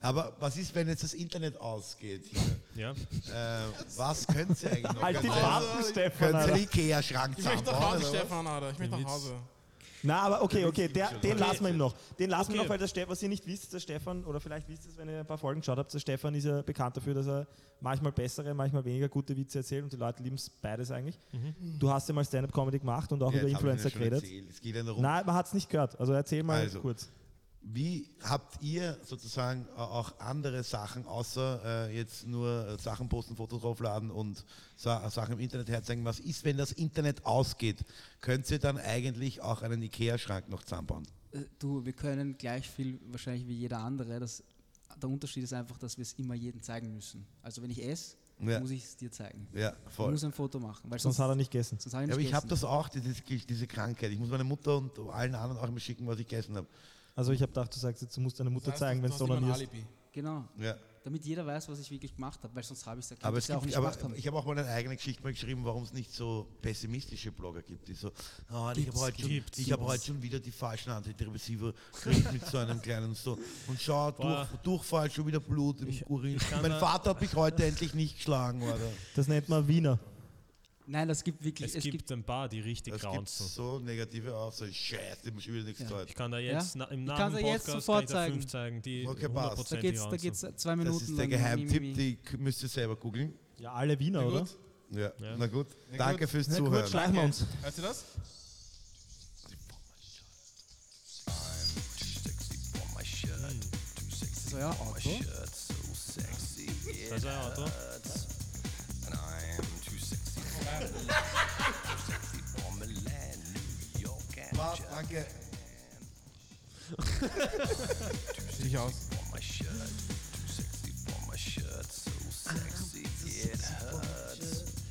Aber was ist, wenn jetzt das Internet ausgeht? Hier? Ja. Äh, was könnt ihr eigentlich noch? Halt die Pappen, Stefan. Könnt ihr Ikea-Schrank Ich möchte nach? Hause, was? Stefan, Alter. Ich möchte nach Hause. Na, aber okay, okay, der, den lassen wir ihm noch. Den lassen wir Okay. noch, weil der Ste was ihr nicht wisst, der Stefan, oder vielleicht wisst ihr es, wenn ihr ein paar Folgen geschaut habt, der Stefan ist ja bekannt dafür, dass er manchmal bessere, manchmal weniger gute Witze erzählt und die Leute lieben es beides eigentlich. Du hast ja mal Stand-Up-Comedy gemacht und auch Ja, über Influencer geredet. Es geht ja darum, Nein, man hat es nicht gehört. Also erzähl mal Also. kurz. Wie habt ihr sozusagen äh, auch andere Sachen, außer äh, jetzt nur äh, Sachen posten, Fotos draufladen und Sa Sachen im Internet herzeigen? Was ist, wenn das Internet ausgeht? Könnt ihr dann eigentlich auch einen Ikea-Schrank noch zusammenbauen? Du, wir können gleich viel wahrscheinlich wie jeder andere. Das, der Unterschied ist einfach, dass wir es immer jedem zeigen müssen. Also wenn ich esse, Ja. muss ich es dir zeigen. Ja, Ich voll. muss ein Foto machen, weil Sonst sonst, hat er nicht gegessen. sonst ich Ja, aber ich habe das auch, diese, diese Krankheit. Ich muss meine Mutter und allen anderen auch immer schicken, was ich gegessen habe. Also ich habe gedacht, du sagst jetzt, du musst deine Mutter Das heißt, zeigen, du wenn du onanierst. Alibi. Genau, Ja. damit jeder weiß, was ich wirklich gemacht habe, weil sonst habe ich es Aber es ja auch gibt, nicht aber gemacht haben. ich habe auch mal eine eigene Geschichte mal geschrieben, warum es nicht so pessimistische Blogger gibt, die so, ah, ich habe heute, schon- ich hab heute schon wieder die falschen Antidepressiva gekriegt mit so einem kleinen so und schau, durch. Durchfall, schon wieder Blut im Urin. kann Mein Vater hat mich heute endlich nicht geschlagen, oder? Das nennt man Wiener. Nein, das gibt wirklich, Es, es, gibt, gibt, ein paar, die richtig Es gibt so negative Aussagen, scheiße, ich muss schon wieder nichts Ja. Ich kann da jetzt na, im Namen kann's dir jetzt Podcast sofort kann ich da zeigen. fünf zeigen, die Okay, passt. da 100% geht's, da geht's zwei Das Minuten. ist der Geheimtipp, mi, mi, mi. die müsst ihr selber googeln. Ja, alle Wiener, Ja, oder? gut. Ja, Ja. na gut. Ja, Danke gut. fürs Na gut, Zuhören. schleichen wir uns. Hört ihr das? Ist das euer Auto? Also ein Auto. Mark, danke. Dich aus. So sexy, it hurts.